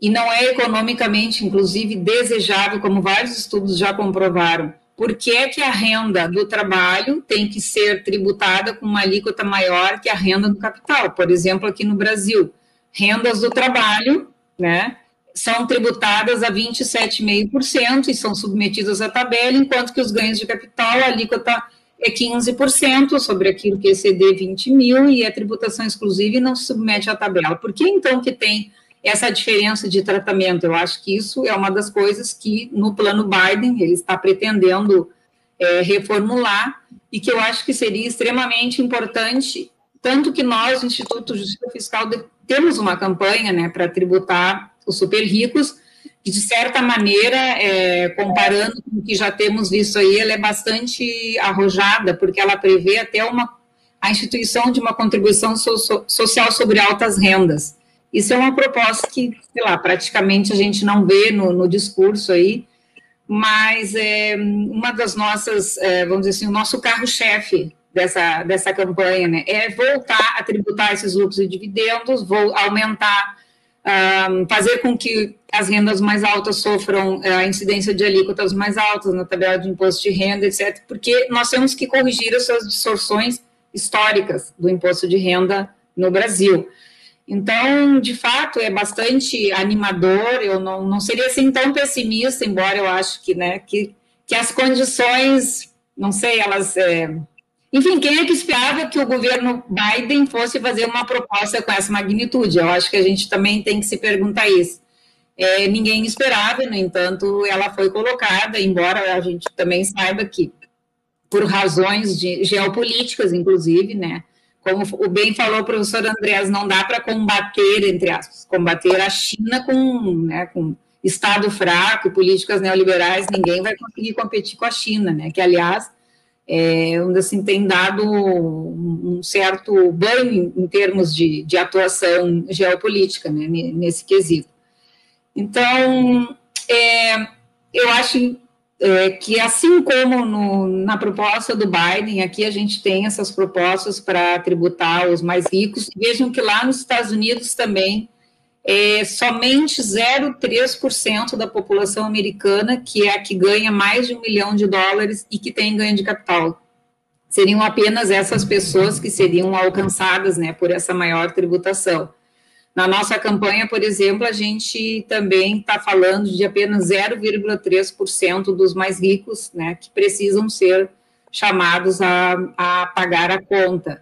e não é economicamente, inclusive, desejável, como vários estudos já comprovaram, por que, é que a renda do trabalho tem que ser tributada com uma alíquota maior que a renda do capital? Por exemplo, aqui no Brasil, rendas do trabalho, né, são tributadas a 27,5% e são submetidas à tabela, enquanto que os ganhos de capital, a alíquota é 15% sobre aquilo que exceder 20 mil e é tributação exclusiva e não se submete à tabela. Por que então que tem essa diferença de tratamento. Eu acho que isso é uma das coisas que no plano Biden ele está pretendendo é, reformular e que eu acho que seria extremamente importante, tanto que nós, Instituto de Justiça Fiscal, temos uma campanha né, para tributar os super ricos, que de certa maneira, é, comparando com o que já temos visto aí, ela é bastante arrojada, porque ela prevê até uma a instituição de uma contribuição so, social sobre altas rendas. Isso é uma proposta que, sei lá, praticamente a gente não vê no, no discurso aí, mas é uma das nossas, é, vamos dizer assim, o nosso carro-chefe dessa, dessa campanha, né, é voltar a tributar esses lucros e dividendos, vou aumentar, um, fazer com que as rendas mais altas sofram é, a incidência de alíquotas mais altas na tabela de imposto de renda, etc., porque nós temos que corrigir as suas distorções históricas do imposto de renda no Brasil. Então, de fato, é bastante animador. Eu não, não seria assim tão pessimista, embora eu acho que, né, que, que as condições, não sei, elas. É... Enfim, quem é que esperava que o governo Biden fosse fazer uma proposta com essa magnitude? Eu acho que a gente também tem que se perguntar isso. É, ninguém esperava, no entanto, ela foi colocada, embora a gente também saiba que por razões de geopolíticas, inclusive, né? Como o bem falou o professor Andrés, não dá para combater, entre aspas, combater a China com, né, com Estado fraco e políticas neoliberais, ninguém vai conseguir competir com a China, né? Que, aliás, é, assim, tem dado um certo banho em termos de, de atuação geopolítica, né, nesse quesito. Então, é, eu acho é, que assim como no, na proposta do Biden, aqui a gente tem essas propostas para tributar os mais ricos. Vejam que lá nos Estados Unidos também é somente 0,3% da população americana que é a que ganha mais de um milhão de dólares e que tem ganho de capital. Seriam apenas essas pessoas que seriam alcançadas né, por essa maior tributação. Na nossa campanha, por exemplo, a gente também está falando de apenas 0,3% dos mais ricos, né, que precisam ser chamados a, a pagar a conta.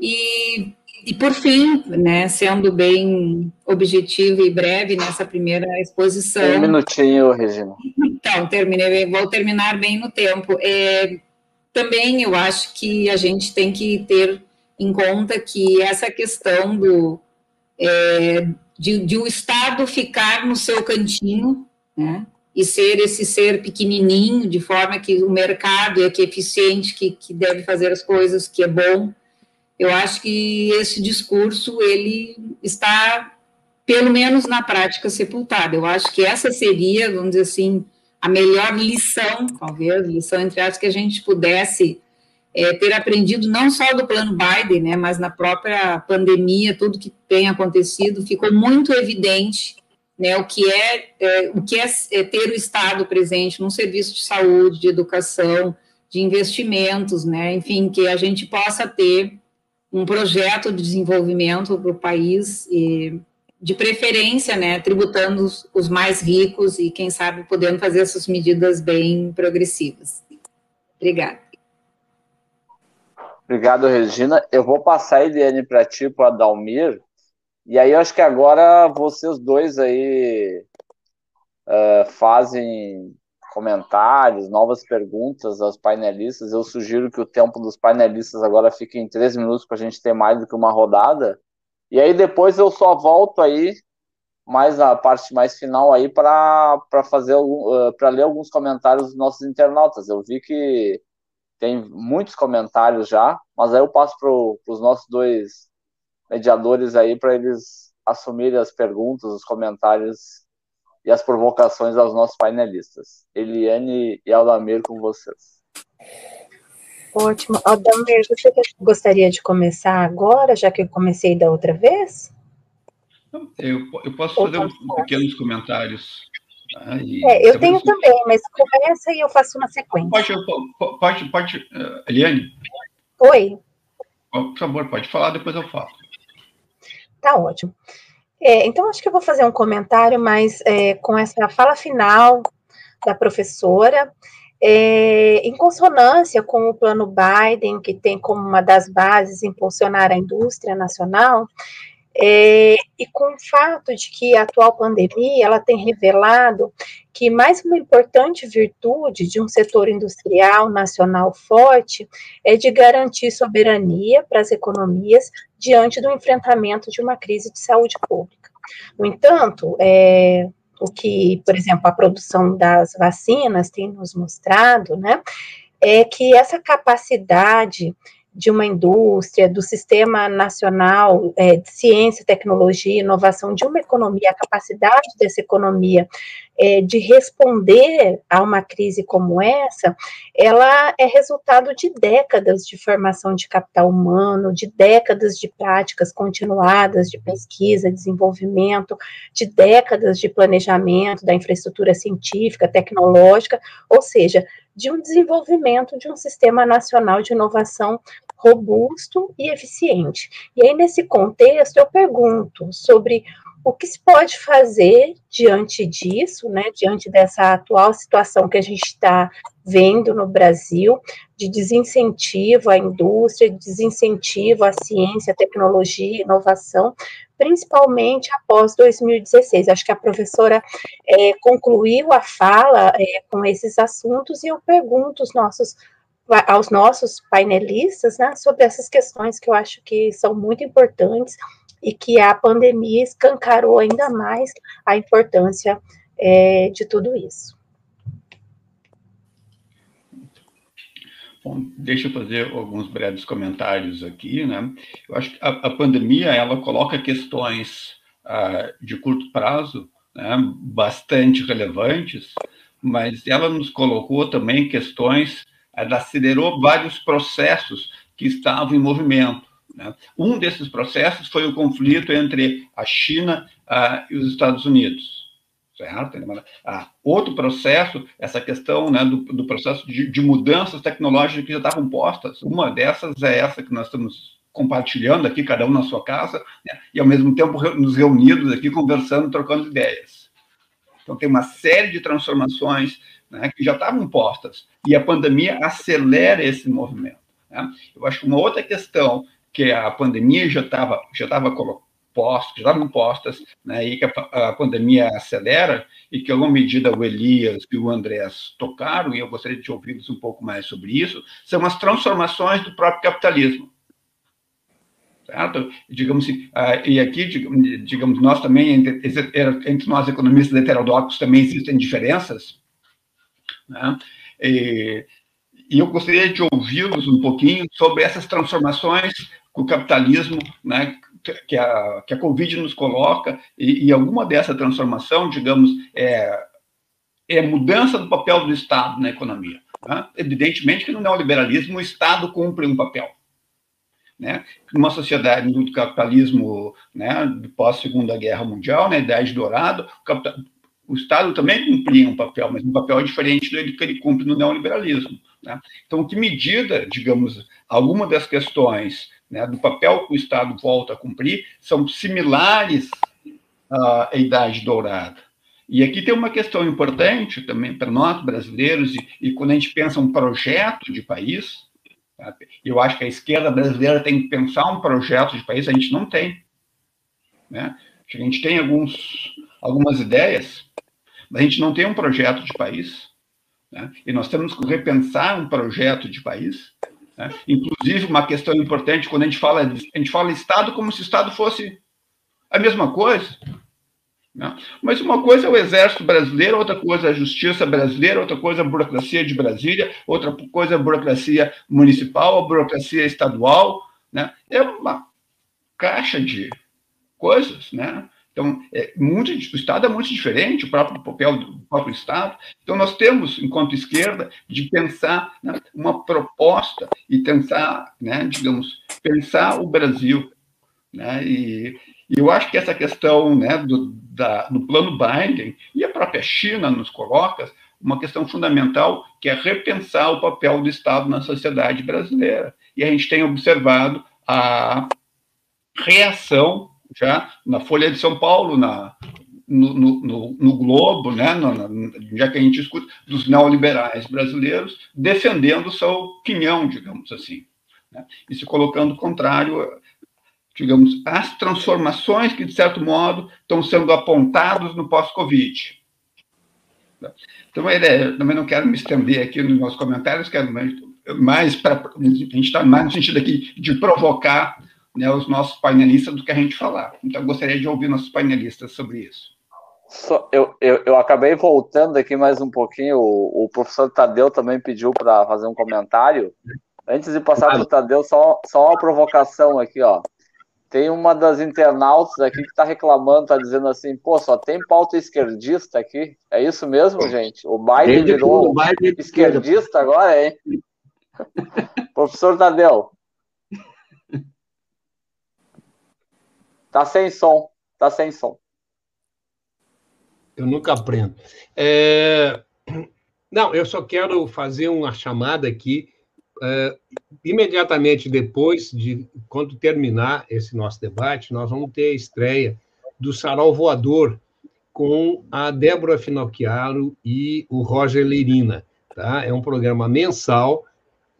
E, e, por fim, né, sendo bem objetivo e breve nessa primeira exposição. Um minutinho, Regina. Então, terminei, vou terminar bem no tempo. É, também eu acho que a gente tem que ter em conta que essa questão do é, de, de o Estado ficar no seu cantinho, né, e ser esse ser pequenininho, de forma que o mercado é que é eficiente, que, que deve fazer as coisas, que é bom. Eu acho que esse discurso, ele está, pelo menos na prática, sepultado. Eu acho que essa seria, vamos dizer assim, a melhor lição, talvez, lição entre aspas, que a gente pudesse é, ter aprendido não só do plano Biden, né, mas na própria pandemia, tudo que tem acontecido, ficou muito evidente né, o que é, é o que é, é, ter o Estado presente num serviço de saúde, de educação, de investimentos, né, enfim, que a gente possa ter um projeto de desenvolvimento para o país e, de preferência, né, tributando os, os mais ricos e quem sabe podendo fazer essas medidas bem progressivas. Obrigada. Obrigado, Regina. Eu vou passar a Eliane para ti, para Dalmir. E aí, eu acho que agora vocês dois aí uh, fazem comentários, novas perguntas aos painelistas. Eu sugiro que o tempo dos painelistas agora fique em três minutos para a gente ter mais do que uma rodada. E aí depois eu só volto aí mais a parte mais final aí para fazer uh, para ler alguns comentários dos nossos internautas. Eu vi que tem muitos comentários já, mas aí eu passo para os nossos dois mediadores aí para eles assumirem as perguntas, os comentários e as provocações aos nossos painelistas. Eliane e Aldamir com vocês. Ótimo. Aldamir, você gostaria de começar agora, já que eu comecei da outra vez? Eu, eu posso fazer um, pequenos comentários é, eu tenho também, mas começa e eu faço uma sequência. Pode, pode, pode uh, Eliane? Oi. Por favor, pode falar, depois eu falo. Tá ótimo. É, então, acho que eu vou fazer um comentário, mas é, com essa fala final da professora, é, em consonância com o plano Biden, que tem como uma das bases impulsionar a indústria nacional, é, e com o fato de que a atual pandemia ela tem revelado que mais uma importante virtude de um setor industrial nacional forte é de garantir soberania para as economias diante do enfrentamento de uma crise de saúde pública. No entanto, é, o que, por exemplo, a produção das vacinas tem nos mostrado, né, é que essa capacidade de uma indústria, do sistema nacional é, de ciência, tecnologia, inovação, de uma economia, a capacidade dessa economia é, de responder a uma crise como essa, ela é resultado de décadas de formação de capital humano, de décadas de práticas continuadas de pesquisa, desenvolvimento, de décadas de planejamento da infraestrutura científica, tecnológica, ou seja, de um desenvolvimento de um sistema nacional de inovação robusto e eficiente. E aí, nesse contexto, eu pergunto sobre o que se pode fazer diante disso, né, diante dessa atual situação que a gente está vendo no Brasil, de desincentivo à indústria, de desincentivo à ciência, tecnologia, inovação, principalmente após 2016. Acho que a professora é, concluiu a fala é, com esses assuntos e eu pergunto os nossos aos nossos painelistas né, sobre essas questões que eu acho que são muito importantes e que a pandemia escancarou ainda mais a importância é, de tudo isso. Bom, deixa eu fazer alguns breves comentários aqui, né? Eu acho que a, a pandemia ela coloca questões uh, de curto prazo, né, bastante relevantes, mas ela nos colocou também questões, ela acelerou vários processos que estavam em movimento. Né? Um desses processos foi o conflito entre a China uh, e os Estados Unidos. Certo? Ah, outro processo, essa questão né, do, do processo de, de, mudanças tecnológicas que já estavam postas. Uma dessas é essa que nós estamos compartilhando aqui, cada um na sua casa, né, e ao mesmo tempo nos reunidos aqui, conversando, trocando ideias. Então, tem uma série de transformações né, que já estavam postas, e a pandemia acelera esse movimento. Né? Eu acho que uma outra questão que a pandemia já estava já estava postas, já estavam postas, né, e que a, a, pandemia acelera, e que, em alguma medida, o Elias e o Andrés tocaram, e eu gostaria de ouvi-los um pouco mais sobre isso, são as transformações do próprio capitalismo. Certo? Digamos assim, uh, e aqui, digamos, nós também, entre, entre nós economistas heterodoxos, também existem diferenças, né? E, e eu gostaria de ouvi-los um pouquinho sobre essas transformações que o capitalismo, né, que a, que a Covid nos coloca, e, e alguma dessa transformação, digamos, é, é mudança do papel do Estado na economia. Né? Evidentemente que no neoliberalismo o Estado cumpre um papel. Né? Numa sociedade do capitalismo né, pós-segunda guerra mundial, na né, idade dourada, o, Estado também cumpria um papel, mas um papel diferente do que ele cumpre no neoliberalismo. Né? Então, que medida, digamos, alguma das questões né, do papel que o Estado volta a cumprir são similares à idade dourada. E aqui tem uma questão importante também para nós brasileiros, e, e quando a gente pensa um projeto de país, eu acho que a esquerda brasileira tem que pensar um projeto de país, a gente não tem. Né? A gente tem alguns, algumas ideias, mas a gente não tem um projeto de país. Né? E nós temos que repensar um projeto de país. Né? Inclusive, uma questão importante, quando a gente fala, a gente fala Estado como se Estado fosse a mesma coisa. Né? Mas uma coisa é o Exército Brasileiro, outra coisa é a Justiça Brasileira, outra coisa é a burocracia de Brasília, outra coisa é a burocracia municipal, a burocracia estadual. Né? É uma caixa de coisas. Né? Então, é muito, o Estado é muito diferente, o próprio papel do próprio Estado. Então, nós temos, enquanto esquerda, de pensar né, uma proposta e pensar, né, digamos, pensar o Brasil. Né? E, e eu acho que essa questão né, do, da, do plano Biden e a própria China nos coloca uma questão fundamental, que é repensar o papel do Estado na sociedade brasileira. E a gente tem observado a reação já na Folha de São Paulo, na, no, no, no, Globo, né, no, já que a gente escuta, dos neoliberais brasileiros defendendo sua opinião, digamos assim, né, e se colocando contrário digamos, as transformações que, de certo modo, estão sendo apontados no pós-Covid. Então, eu também não quero me estender aqui nos meus comentários, quero mais, mais para. A gente está mais no sentido aqui de provocar né, os nossos painelistas do que a gente falar. Então, eu gostaria de ouvir nossos painelistas sobre isso. Só, eu, eu, eu, acabei voltando aqui mais um pouquinho. O, o professor Tadeu também pediu para fazer um comentário. Antes de passar para o Tadeu, só, só uma provocação aqui, ó. Tem uma das internautas aqui que está reclamando, está dizendo assim, pô, só tem pauta esquerdista aqui. É isso mesmo, gente? O Biden virou Biden esquerdista agora, hein? Professor Tadeu. Tá sem som, tá sem som. Eu nunca aprendo. É... Não, eu só quero fazer uma chamada aqui uh, imediatamente depois de quando terminar esse nosso debate, nós vamos ter a estreia do Sarau Voador com a Débora Finocchiaro e o Roger Leirina. Tá? É um programa mensal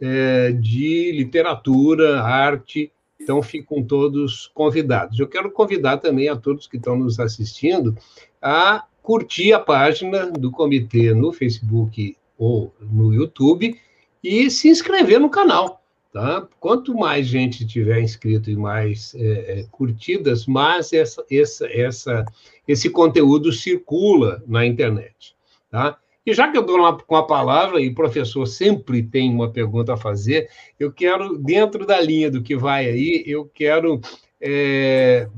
é, de literatura, arte, então ficam todos convidados. Eu quero convidar também a todos que estão nos assistindo a curtir a página do comitê no Facebook ou no YouTube e se inscrever no canal. Tá? Quanto mais gente tiver inscrito e mais é, é, curtidas, mais essa, essa, essa, esse conteúdo circula na internet. Tá? E já que eu estou lá com a palavra, e o professor sempre tem uma pergunta a fazer, eu quero, dentro da linha do que vai aí, eu quero é,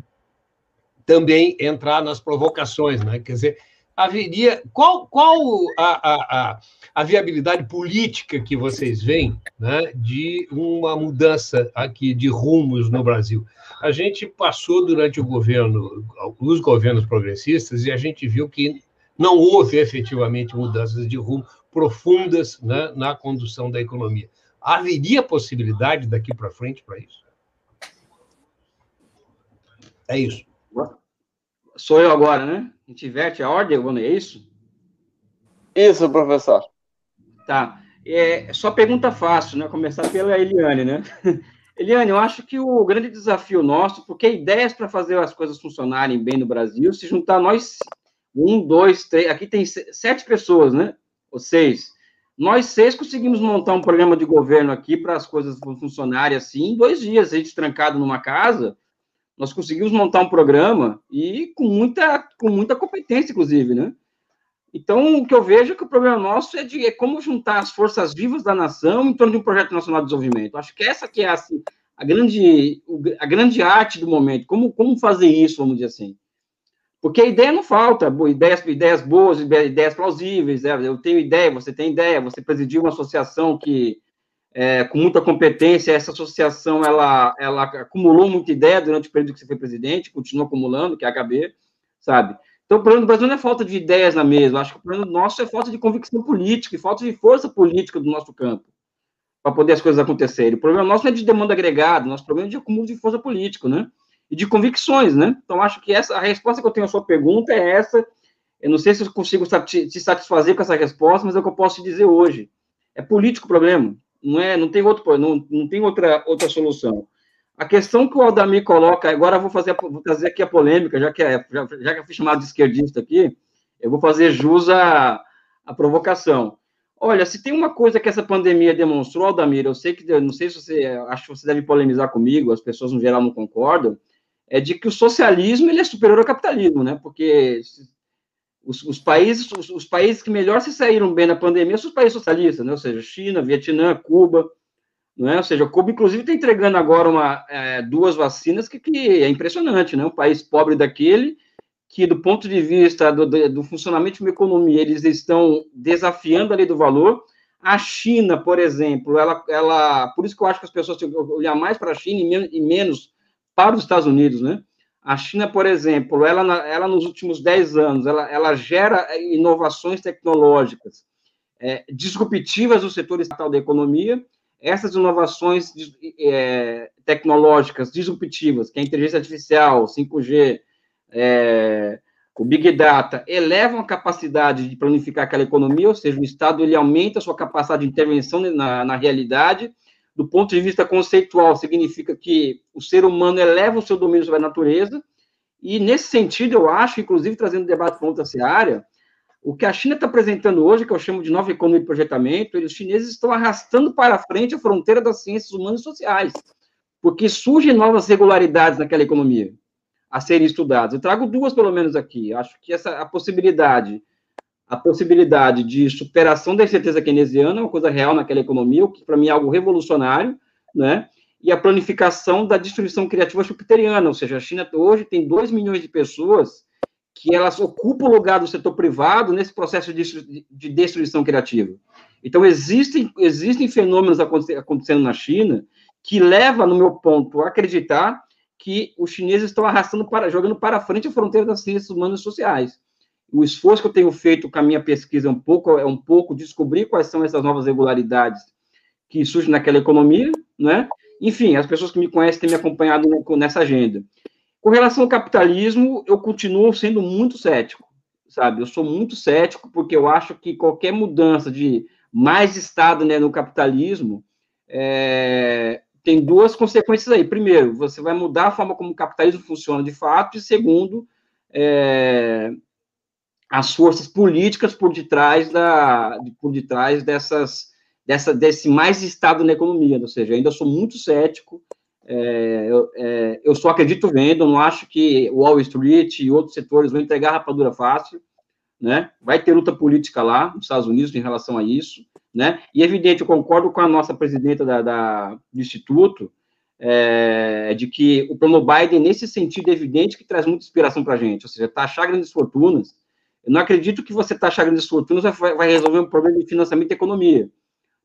também entrar nas provocações, né? Quer dizer, haveria. Qual, qual a, a, a, viabilidade política que vocês veem né, de uma mudança aqui de rumos no Brasil? A gente passou durante o governo, os governos progressistas, e a gente viu que não houve efetivamente mudanças de rumo profundas né, na condução da economia. Haveria possibilidade daqui para frente para isso? É isso. Sou eu agora, né? A gente inverte a ordem, Bruno, é isso? Isso, professor. Tá. É, só pergunta fácil, né? Começar pela Eliane, né? Eliane, eu acho que o grande desafio nosso, porque ideias para fazer as coisas funcionarem bem no Brasil, se juntar nós um, dois, três. Aqui tem sete pessoas, né? Ou seis. Nós seis conseguimos montar um programa de governo aqui para as coisas funcionarem assim em dois dias. A gente trancado numa casa, nós conseguimos montar um programa e com muita, com muita competência, inclusive, né? Então, o que eu vejo é que o problema nosso é de é como juntar as forças vivas da nação em torno de um projeto nacional de desenvolvimento. Acho que essa que é assim, a grande, a grande arte do momento. Como, como fazer isso, vamos dizer assim. Porque a ideia não falta, ideias, ideias boas, ideias plausíveis. É, eu tenho ideia, você tem ideia, você presidiu uma associação que, é, com muita competência, essa associação ela, ela acumulou muita ideia durante o período que você foi presidente, continua acumulando, que é a HB, sabe? Então, o problema do Brasil não é falta de ideias na mesa, acho que o problema nosso é falta de convicção política e falta de força política do nosso campo para poder as coisas acontecerem. O problema nosso não é de demanda agregada, nosso problema é de acúmulo de força política, né? E de convicções, né? Então, acho que essa, a resposta que eu tenho à sua pergunta é essa. Eu não sei se eu consigo te satisfazer com essa resposta, mas é o que eu posso te dizer hoje. É político o problema, não é? Não tem outro, não, não tem outra outra solução. A questão que o Aldamir coloca, agora eu vou fazer, vou trazer aqui a polêmica, já que é, já, já que eu fui chamado de esquerdista aqui, eu vou fazer jus à, à provocação. Olha, se tem uma coisa que essa pandemia demonstrou, Aldamir, eu sei que, eu não sei se você, acho que você deve polemizar comigo, as pessoas no geral não concordam, é de que o socialismo ele é superior ao capitalismo, né? Porque os, os países os, os, países que melhor se saíram bem na pandemia são os países socialistas, né? Ou seja, China, Vietnã, Cuba, não é? Ou seja, Cuba inclusive está entregando agora uma é, duas vacinas que, que é impressionante, né? Um país pobre daquele que do ponto de vista do, do, funcionamento de uma economia eles estão desafiando a lei do valor. A China, por exemplo, ela, ela, por isso que eu acho que as pessoas têm que olhar mais para a China e menos para os Estados Unidos, né? A China, por exemplo, ela, ela nos últimos 10 anos, ela, ela gera inovações tecnológicas é, disruptivas no setor estatal da economia. Essas inovações é, tecnológicas disruptivas, que é a inteligência artificial, 5G, é, o Big Data, elevam a capacidade de planificar aquela economia, ou seja, o Estado ele aumenta a sua capacidade de intervenção na, na realidade, do ponto de vista conceitual, significa que o ser humano eleva o seu domínio sobre a natureza, e nesse sentido, eu acho, inclusive trazendo debate para outra área, o que a China está apresentando hoje, que eu chamo de nova economia de projetamento, os chineses estão arrastando para frente a fronteira das ciências humanas e sociais, porque surgem novas regularidades naquela economia a serem estudadas. Eu trago duas, pelo menos, aqui. Acho que essa a possibilidade a possibilidade de superação da incerteza keynesiana, uma coisa real naquela economia, o que para mim é algo revolucionário, né? E a planificação da destruição criativa jupiteriana, ou seja, a China hoje tem 2 milhões de pessoas que elas ocupam o lugar do setor privado nesse processo de, de destruição criativa. Então, existem, existem fenômenos acontecendo na China que leva, no meu ponto, a acreditar que os chineses estão arrastando para, jogando para frente a fronteira das ciências humanas e sociais o esforço que eu tenho feito com a minha pesquisa é um pouco, é um pouco descobrir quais são essas novas regularidades que surgem naquela economia, né? Enfim, as pessoas que me conhecem têm me acompanhado nessa agenda. Com relação ao capitalismo, eu continuo sendo muito cético, sabe? Eu sou muito cético porque eu acho que qualquer mudança de mais Estado né, no capitalismo é, tem duas consequências aí. Primeiro, você vai mudar a forma como o capitalismo funciona de fato, e segundo, é, as forças políticas por detrás da por detrás dessas dessa, desse mais Estado na economia, ou seja, ainda sou muito cético, é, eu, é, eu, só acredito vendo, não acho que Wall Street e outros setores vão entregar rapadura fácil, né? Vai ter luta política lá, nos Estados Unidos, em relação a isso, né? E, evidente, eu concordo com a nossa presidenta da, da do Instituto, é, de que o plano Biden, nesse sentido, é evidente que traz muita inspiração para a gente, ou seja, taxar grandes fortunas. Eu não acredito que você taxar grandes fortunas vai, vai resolver um problema de financiamento da economia,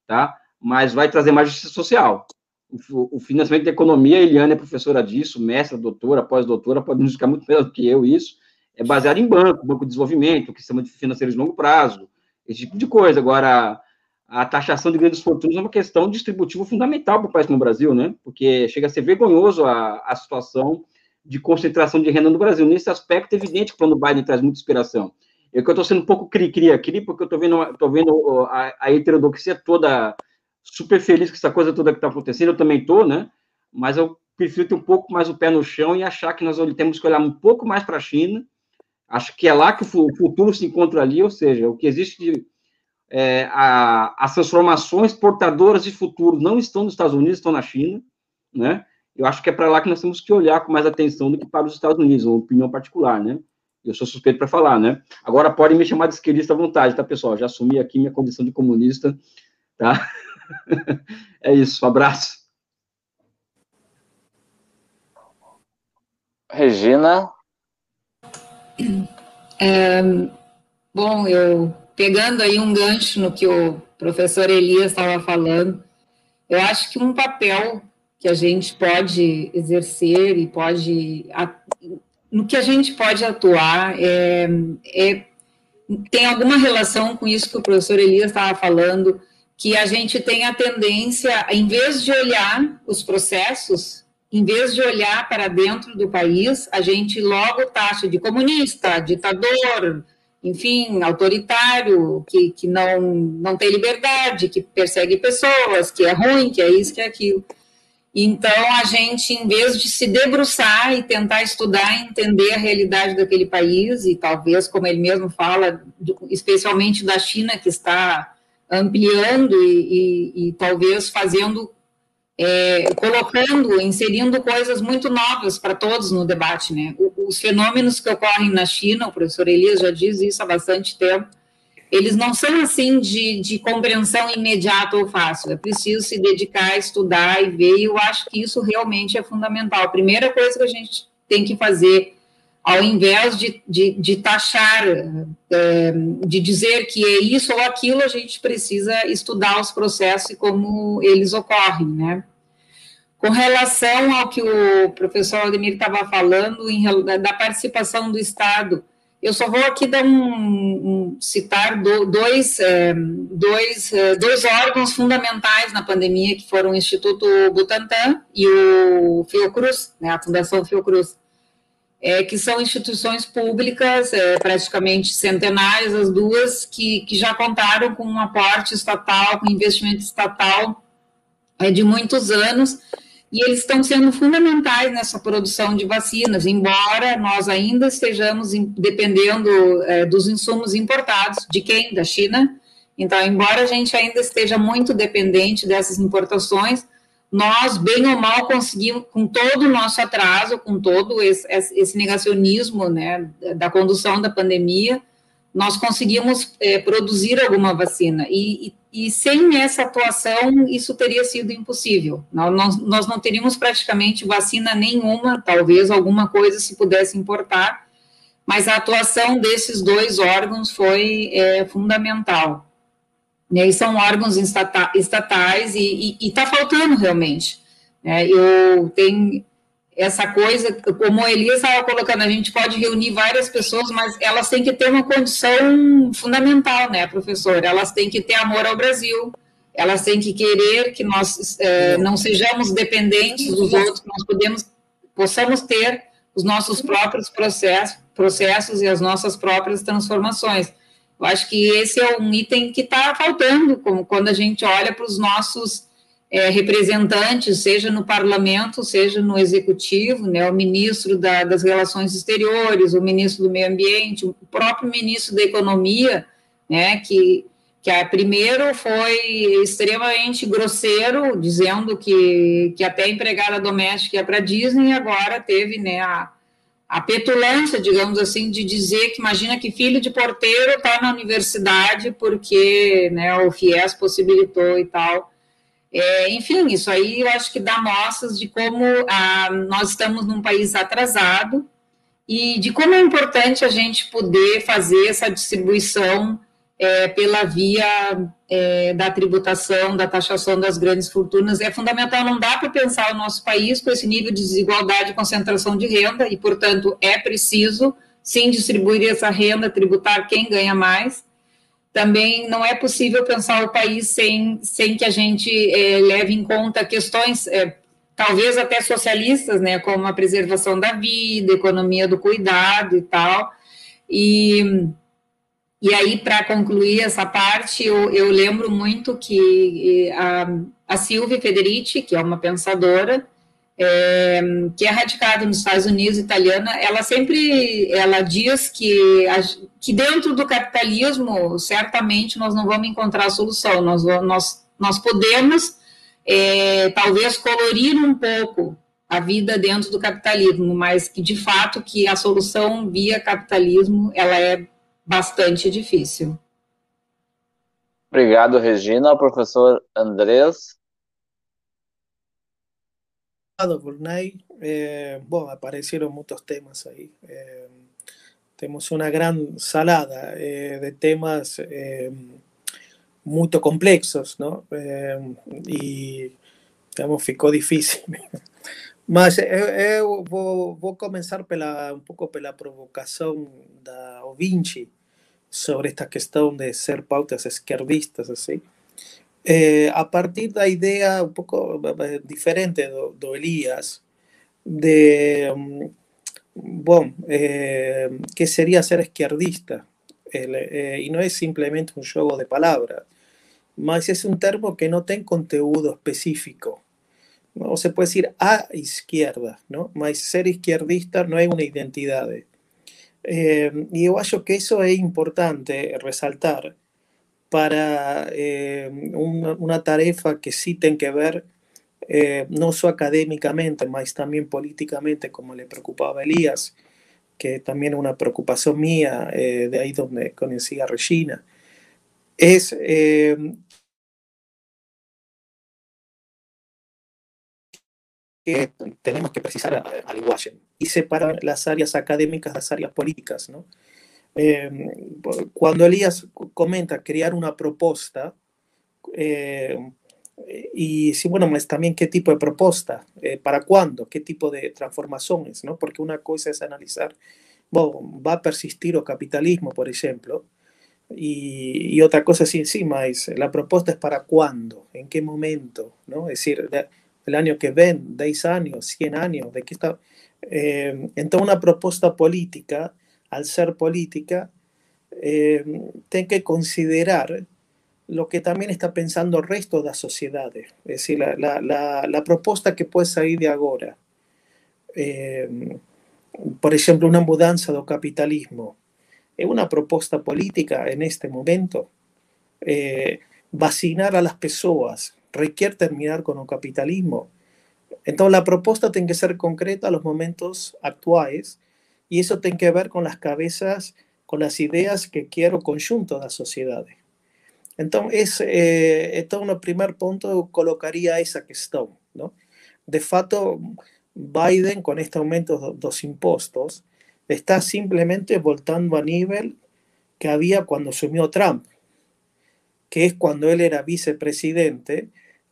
tá? Mas vai trazer mais justiça social. O, o financiamento da economia, a Eliane é professora disso, mestra, doutora, pós-doutora, pode nos explicar muito melhor do que eu isso, é baseado em banco, banco de desenvolvimento, que chama de financeiro de longo prazo, esse tipo de coisa. Agora, a taxação de grandes fortunas é uma questão distributiva fundamental para o país como o Brasil, né? Porque chega a ser vergonhoso a, a situação de concentração de renda no Brasil. Nesse aspecto, é evidente que o plano Biden traz muita inspiração. Que eu estou sendo um pouco cri-cri aqui, porque eu estou vendo, tô vendo a, a heterodoxia toda super feliz com essa coisa toda que está acontecendo, eu também estou, né? Mas eu prefiro ter um pouco mais o pé no chão e achar que nós temos que olhar um pouco mais para a China. Acho que é lá que o futuro se encontra ali, ou seja, o que existe de é, a, as transformações portadoras de futuro não estão nos Estados Unidos, estão na China, né? Eu acho que é para lá que nós temos que olhar com mais atenção do que para os Estados Unidos, uma opinião particular, né? Eu sou suspeito para falar, né? Agora podem me chamar de esquerdista à vontade, tá, pessoal? Já assumi aqui minha condição de comunista, tá? é isso, um abraço. Regina? É, bom, eu pegando aí um gancho no que o professor Elias estava falando, eu acho que um papel que a gente pode exercer e pode no que a gente pode atuar é, é, tem alguma relação com isso que o professor Elias estava falando, que a gente tem a tendência, em vez de olhar os processos, em vez de olhar para dentro do país, a gente logo taxa de comunista, ditador, enfim, autoritário, que, que não, não tem liberdade, que persegue pessoas, que é ruim, que é isso, que é aquilo. Então, a gente, em vez de se debruçar e tentar estudar, entender a realidade daquele país, e talvez, como ele mesmo fala, especialmente da China, que está ampliando e, e, e talvez fazendo é, colocando, inserindo coisas muito novas para todos no debate, né? Os fenômenos que ocorrem na China, o professor Elias já diz isso há bastante tempo, eles não são assim de, de compreensão imediata ou fácil, é preciso se dedicar a estudar e ver, e eu acho que isso realmente é fundamental. A primeira coisa que a gente tem que fazer, ao invés de, de, de taxar, é, de dizer que é isso ou aquilo, a gente precisa estudar os processos e como eles ocorrem, né? Com relação ao que o professor Aldemir estava falando, em, da participação do Estado, eu só vou aqui dar um, um citar do, dois, é, dois, é, dois órgãos fundamentais na pandemia, que foram o Instituto Butantan e o Fiocruz, né, a Fundação Fiocruz, é, que são instituições públicas, praticamente centenárias, as duas, que, que já contaram com um aporte estatal, com investimento estatal de muitos anos, e eles estão sendo fundamentais nessa produção de vacinas, embora nós ainda estejamos dependendo é, dos insumos importados. De quem? Da China. Então, embora a gente ainda esteja muito dependente dessas importações, nós, bem ou mal, conseguimos, com todo o nosso atraso, com todo esse, esse negacionismo né, da condução da pandemia, nós conseguimos é, produzir alguma vacina. E, e, e, sem essa atuação, isso teria sido impossível. Nós, nós não teríamos praticamente vacina nenhuma, talvez alguma coisa se pudesse importar, mas a atuação desses dois órgãos foi é, fundamental. E são órgãos estatais e está faltando realmente. É, eu tenho essa coisa, como a Elias estava colocando, a gente pode reunir várias pessoas, mas elas têm que ter uma condição fundamental, né, professor? Elas têm que ter amor ao Brasil, elas têm que querer que nós é, não sejamos dependentes dos outros, que nós podemos, possamos ter os nossos próprios processos, processos e as nossas próprias transformações. Eu acho que esse é um item que está faltando, como quando a gente olha para os nossos é, representantes, seja no parlamento, seja no executivo, né, o ministro da, das Relações Exteriores, o ministro do Meio Ambiente, o próprio ministro da Economia, né, que que a, primeiro foi extremamente grosseiro, dizendo que, que até empregada doméstica ia para Disney, e agora teve né, a, a petulância, digamos assim, de dizer que imagina que filho de porteiro está na universidade porque né, o FIES possibilitou e tal. É, enfim, isso aí eu acho que dá mostras de como ah, nós estamos num país atrasado e de como é importante a gente poder fazer essa distribuição é, pela via é, da tributação, da taxação das grandes fortunas. É fundamental, não dá para pensar o nosso país com esse nível de desigualdade e concentração de renda, e, portanto, é preciso, sim, distribuir essa renda, tributar quem ganha mais. Também não é possível pensar o país sem, sem que a gente é, leve em conta questões, é, talvez até socialistas, né, como a preservação da vida, economia do cuidado e tal. E e aí, para concluir essa parte, eu, eu, lembro muito que a, a Silvia Federici, que é uma pensadora, é, que é radicada nos Estados Unidos, italiana, ela sempre ela diz que, que dentro do capitalismo, certamente, nós não vamos encontrar a solução, nós, nós, nós podemos, é, talvez, colorir um pouco a vida dentro do capitalismo, mas que, de fato, que a solução via capitalismo, ela é bastante difícil. Obrigado, Regina. Professor Andrés. Burnay. Eh, bom, apareceram muitos temas aí. Eh, temos uma grande salada eh, de temas eh, muito complexos, não? e, digamos, ficou difícil. Mas eu, eu vou, vou, começar pela, um pouco pela provocação da Ovinci sobre esta questão de ser pautas esquerdistas, assim. É, a partir da ideia um pouco diferente do, do Elias, de, bom, é, que seria ser esquerdista. Ele, é, e não é simplesmente um jogo de palavras, mas é um termo que não tem conteúdo específico. ¿no? Se puede decir a izquierda, ¿no? Mas ser izquierdista no es una identidad. Eh, y yo acho que eso es importante resaltar para eh, una, una, tarefa que sí tiene que ver eh, no solo académicamente, mas también políticamente, como le preocupaba a Elías, que también es una preocupación mía, eh, de ahí donde conocí a Regina, es eh, que tenemos que precisar al igual y separar las áreas académicas de las áreas políticas. ¿no? Eh, cuando Elías comenta crear una propuesta, eh, y sí, bueno, pues también qué tipo de propuesta, eh, para cuándo, qué tipo de transformaciones, ¿no? Porque una cosa es analizar, bueno, va a persistir el capitalismo, por ejemplo, y, y otra cosa es encima, es la propuesta es para cuándo, en qué momento, ¿no? Es decir, el año que ven, 10 años, 100 años, de qué está... Eh, entonces una propuesta política, al ser política, eh, tiene que considerar lo que también está pensando el resto de las sociedades. Es decir, la propuesta que puede salir de ahora, eh, por ejemplo, una mudanza del capitalismo, es una propuesta política en este momento. Eh, vacinar a las personas requiere terminar con el capitalismo. Entonces la propuesta tiene que ser concreta a los momentos actuales y eso tiene que ver con las cabezas, con las ideas que quiere conjunto da sociedade. Então, esse, eh, então, no primeiro ponto, eu colocaria essa questão. Não? De fato, Biden, con este aumento de dos impuestos está simplemente voltando a nivel que había cuando assumiu Trump, que es cuando él era vicepresidente,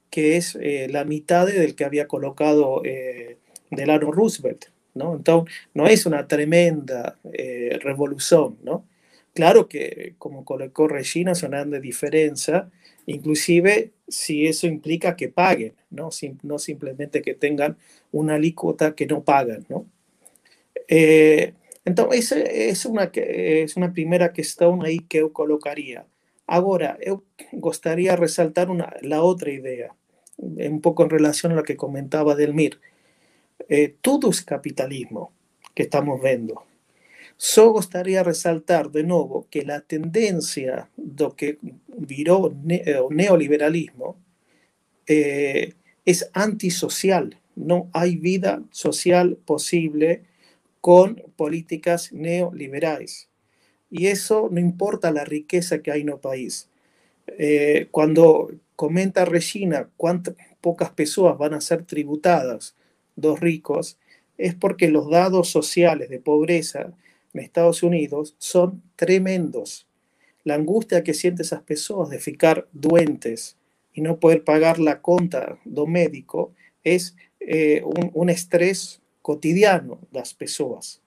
que es eh, a metade del que había colocado eh, Delano Roosevelt. ¿No? Entonces, no es una tremenda eh, revolución, ¿no? Claro que, como colocó Regina, son de diferencia, inclusive si eso implica que paguen, ¿no? no simplemente que tengan una alícuota que no pagan, ¿no? Eh, entonces, es una, es una primera cuestión ahí que yo colocaría. Ahora, yo gustaría resaltar una, la otra idea un poco en relación a lo que comentaba Delmir. Eh, todo es capitalismo que estamos viendo. Só gostaria de ressaltar de novo que a tendência do que virou eh, o neoliberalismo eh, é antissocial. Não há vida social possível com políticas neoliberais. Y eso no importa la riqueza que hay en el país. Eh, cuando comenta Regina cuántas pocas personas van a ser tributadas, dos ricos, es porque los dados sociales de pobreza en Estados Unidos son tremendos. La angustia que sienten esas personas de ficar duentes y no poder pagar la conta do médico es eh, un, un estrés cotidiano de las personas.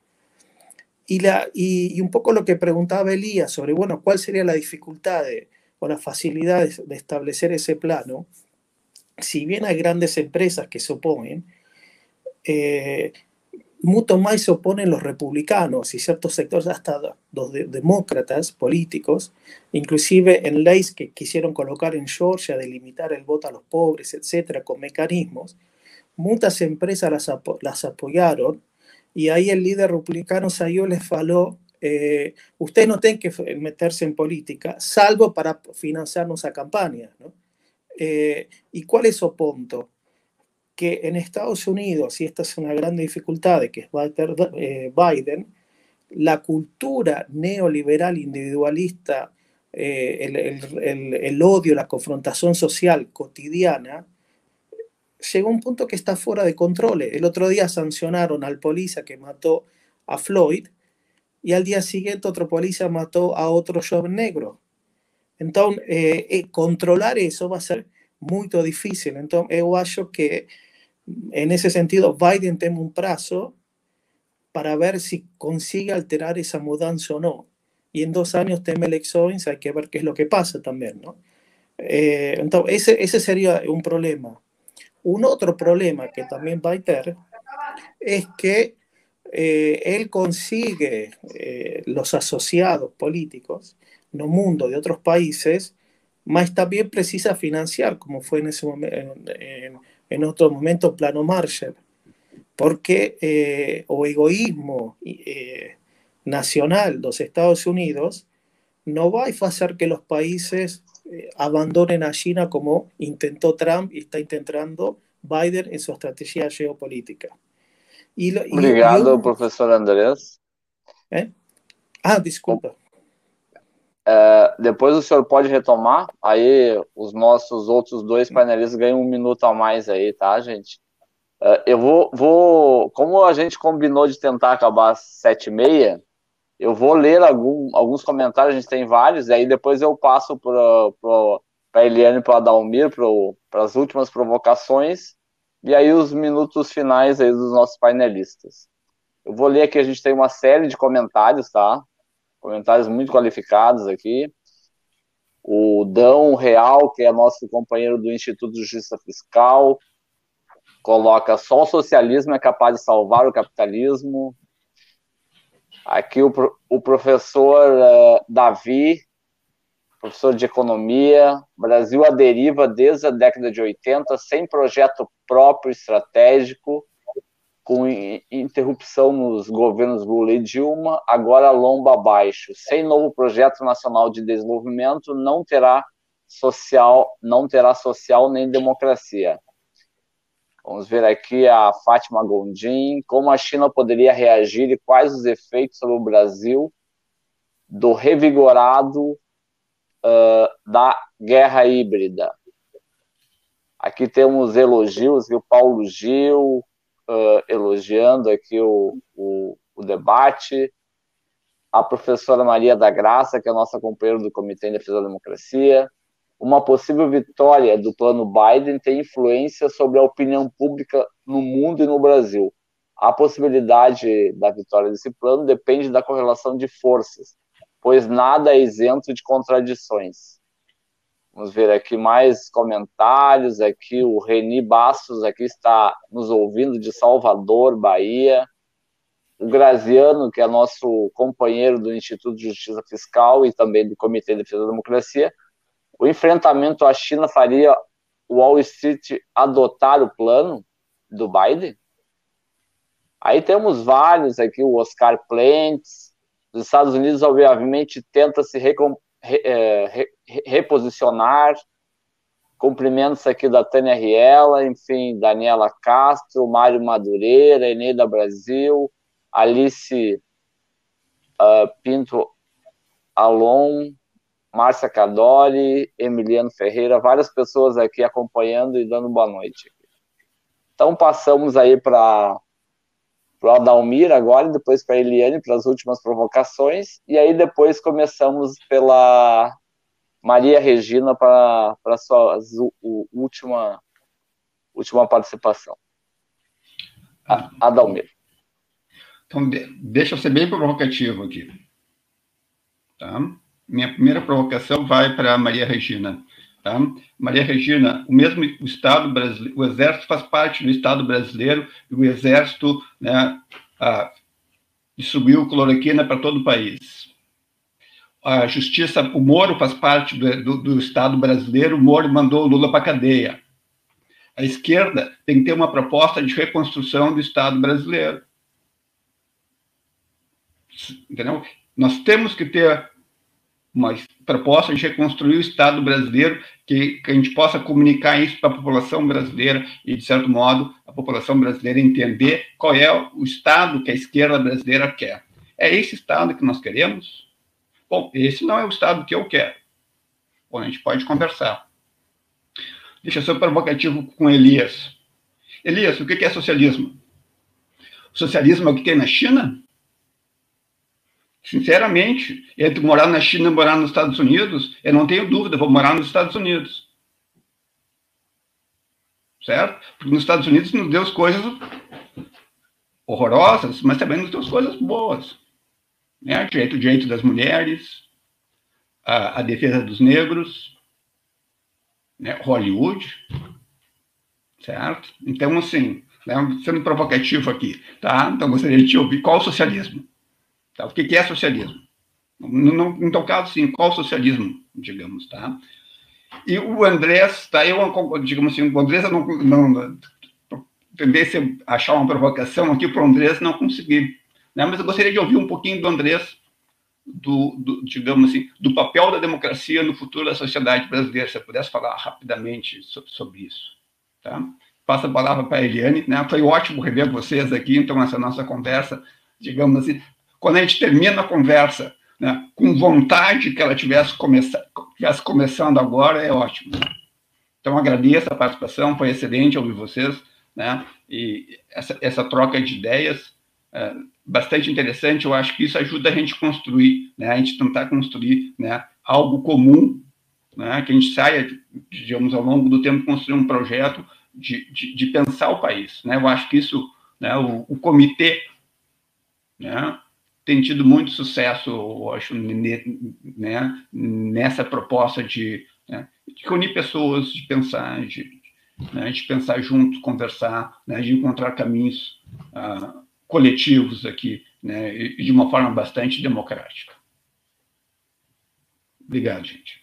Y, la, y, un poco lo que preguntaba Elías sobre, bueno, cuál sería la dificultad o la facilidad de, establecer ese plano, si bien hay grandes empresas que se oponen, eh, mucho más se oponen los republicanos y ciertos sectores, hasta los demócratas políticos, inclusive en leyes que quisieron colocar en Georgia de limitar el voto a los pobres, etcétera, con mecanismos, muchas empresas las, apoyaron y ahí el líder republicano salió les faló, eh, usted no tiene que meterse en política, salvo para financiar nuestra campaña. Eh, ¿Y cuál es su punto? Que en Estados Unidos, y esta es una gran dificultad de que es eh, Biden, la cultura neoliberal individualista, el, el, el, odio, la confrontación social cotidiana, llegó un punto que está fuera de control. El otro día sancionaron al policía que mató a Floyd y al día siguiente otro policía mató a otro joven negro. Entonces, eh, eh, controlar eso va a ser muito difícil. Então, eu acho que, nesse sentido, Biden tem um prazo para ver se consegue alterar essa mudança ou não. E em dois anos tem eleições, há que ver que é o que passa também, não? Eh, então, esse, esse seria problema. Um outro problema que também vai ter é que eh, él consigue eh, los asociados políticos en un mundo de otros países más también precisa financiar, como fue en, ese momento, en, otro momento plano Marshall, porque eh, o egoísmo nacional de los Estados Unidos no va a hacer que los países eh, abandonen a China como intentó Trump y está intentando Biden en su estrategia geopolítica. E, Obrigado, professor Andrés. É? Ah, desculpa. É, depois o senhor pode retomar, aí os nossos outros dois painelistas ganham um minuto a mais aí, tá, gente? É, eu vou, vou, como a gente combinou de tentar acabar às sete e meia, eu vou ler algum, alguns comentários, a gente tem vários, e aí depois eu passo para a Eliane para o Adalmir para as últimas provocações, e aí os minutos finais aí dos nossos painelistas. Eu vou ler aqui, a gente tem uma série de comentários, tá? Comentários muito qualificados aqui. O Dão Real, que é nosso companheiro do Instituto de Justiça Fiscal, coloca só o socialismo é capaz de salvar o capitalismo. Aqui o, o professor uh, Davi, professor de economia, Brasil à deriva desde a década de 80, sem projeto próprio estratégico, com interrupção nos governos Lula e Dilma, agora lomba abaixo. Sem novo projeto nacional de desenvolvimento, não terá social, não terá social nem democracia. Vamos ver aqui a Fátima Gondim, como a China poderia reagir e quais os efeitos sobre o Brasil do revigorado uh, da guerra híbrida. Aqui temos elogios, o Paulo Gil uh, elogiando aqui o, o, o debate, a professora Maria da Graça, que é nossa companheira do Comitê de Defesa da Democracia, uma possível vitória do plano Biden tem influência sobre a opinião pública no mundo e no Brasil. A possibilidade da vitória desse plano depende da correlação de forças, pois nada é isento de contradições. Vamos ver aqui mais comentários. Aqui o Reni Bastos aqui está nos ouvindo de Salvador, Bahia. O Graziano, que é nosso companheiro do Instituto de Justiça Fiscal e também do Comitê de Defesa da Democracia, o enfrentamento à China faria o Wall Street adotar o plano do Biden? Aí temos vários aqui, o Oscar Plentes, os Estados Unidos, obviamente, tenta se recom, re, é, reposicionar. Cumprimentos aqui da Tânia Riela, enfim, Daniela Castro, Mário Madureira, Eneida Brasil, Alice uh, Pinto Alon, Márcia Cadori, Emiliano Ferreira, várias pessoas aqui acompanhando e dando boa noite. Então passamos aí para o Adalmir agora, depois para a Eliane, para as últimas provocações, e aí depois começamos pela Maria Regina para a sua última, última participação. Adalmir. Então, deixa eu ser bem provocativo aqui. Tá? Minha primeira provocação vai para Maria Regina. Tá? Maria Regina, o mesmo o Estado brasileiro, o Exército faz parte do Estado brasileiro e o Exército né, a, distribuiu cloroquina para todo o país. A Justiça, o Moro faz parte do, do, do Estado brasileiro, o Moro mandou o Lula para a cadeia. A esquerda tem que ter uma proposta de reconstrução do Estado brasileiro. Entendeu? Nós temos que ter uma proposta de reconstruir o Estado brasileiro, que, que a gente possa comunicar isso para a população brasileira e, de certo modo, a população brasileira entender qual é o Estado que a esquerda brasileira quer. É esse Estado que nós queremos? Bom, esse não é o Estado que eu quero. Bom, a gente pode conversar. Deixa eu ser provocativo com Elias. Elias, o que é socialismo? Socialismo é o que tem na China? Sinceramente, entre morar na China e morar nos Estados Unidos, eu não tenho dúvida, vou morar nos Estados Unidos. Certo? Porque nos Estados Unidos nos deu coisas horrorosas, mas também nos deu coisas boas. Né? Direito, direito das mulheres, a, a defesa dos negros, né? Hollywood, certo? Então, assim, né? sendo provocativo aqui, tá? Então, gostaria de te ouvir qual o socialismo. Tá? O que é socialismo? No, no, no teu caso, sim, qual socialismo, digamos, tá? E o Andrés, tá? Eu, digamos assim, o Andrés não, não tendência a achar uma provocação aqui para o Andrés não conseguir, né? Mas eu gostaria de ouvir um pouquinho do Andrés, do, do, digamos assim, do papel da democracia no futuro da sociedade brasileira. Se você pudesse falar rapidamente sobre, sobre isso, tá? Passo a palavra para a Eliane, né? Foi ótimo rever vocês aqui, então essa nossa conversa, digamos assim, quando a gente termina a conversa né, com vontade que ela tivesse, tivesse começando agora, é ótimo. Então, agradeço a participação, foi excelente ouvir vocês, né, e essa, essa troca de ideias, bastante interessante, eu acho que isso ajuda a gente construir, né, a gente tentar construir né, algo comum, né, que a gente saia, digamos, ao longo do tempo, construir um projeto de, de, de pensar o país. Né, eu acho que isso, né, o, o comitê, né, tem tido muito sucesso, eu acho, né, nessa proposta de, né, de reunir pessoas, de pensar, de, né, de pensar junto, conversar, né, de encontrar caminhos uh, coletivos aqui, né, e de uma forma bastante democrática. Obrigado, gente.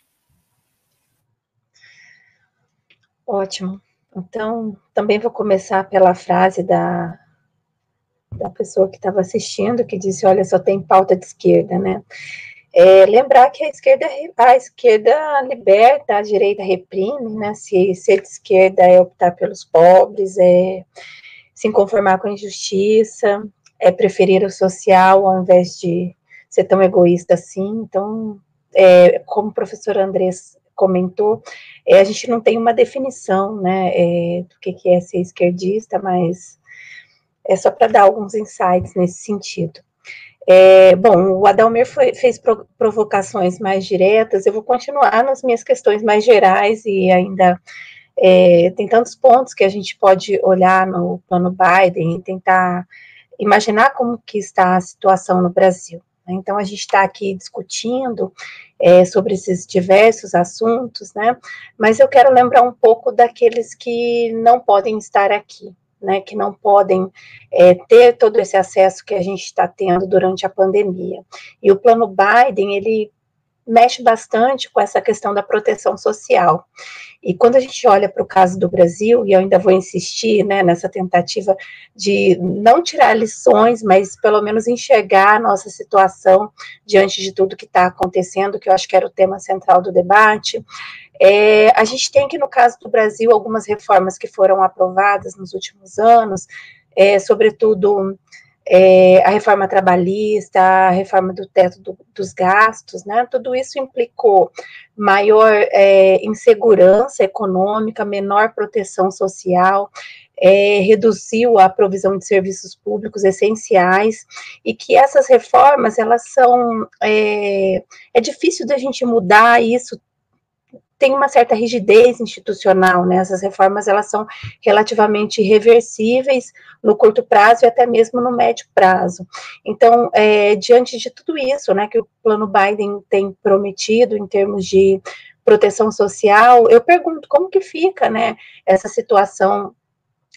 Ótimo. Então, também vou começar pela frase da da pessoa que estava assistindo, que disse, olha, só tem pauta de esquerda, né? É, lembrar que a esquerda, a esquerda liberta, a direita reprime, né? Se ser de esquerda é optar pelos pobres, é se conformar com a injustiça, é preferir o social ao invés de ser tão egoísta assim. Então, é, como o professor Andrés comentou, é, a gente não tem uma definição, né, é, do que, que é ser esquerdista, mas é só para dar alguns insights nesse sentido. É, bom, o Adalmer foi, fez pro, provocações mais diretas, eu vou continuar nas minhas questões mais gerais e ainda é, tem tantos pontos que a gente pode olhar no plano Biden e tentar imaginar como que está a situação no Brasil. Né? Então, a gente está aqui discutindo é, sobre esses diversos assuntos, né? Mas eu quero lembrar um pouco daqueles que não podem estar aqui, né, que não podem é, ter todo esse acesso que a gente está tendo durante a pandemia. E o plano Biden, ele mexe bastante com essa questão da proteção social. E quando a gente olha para o caso do Brasil, e eu ainda vou insistir né, nessa tentativa de não tirar lições, mas pelo menos enxergar a nossa situação diante de tudo que está acontecendo, que eu acho que era o tema central do debate, é, a gente tem que, no caso do Brasil, algumas reformas que foram aprovadas nos últimos anos, é, sobretudo é, a reforma trabalhista, a reforma do teto do, dos gastos, né? Tudo isso implicou maior é, insegurança econômica, menor proteção social, é, reduziu a provisão de serviços públicos essenciais e que essas reformas elas são é, é difícil da gente mudar isso tem uma certa rigidez institucional, né? Essas reformas elas são relativamente reversíveis no curto prazo e até mesmo no médio prazo. Então, é, diante de tudo isso, né, que o plano Biden tem prometido em termos de proteção social, eu pergunto como que fica, né, essa situação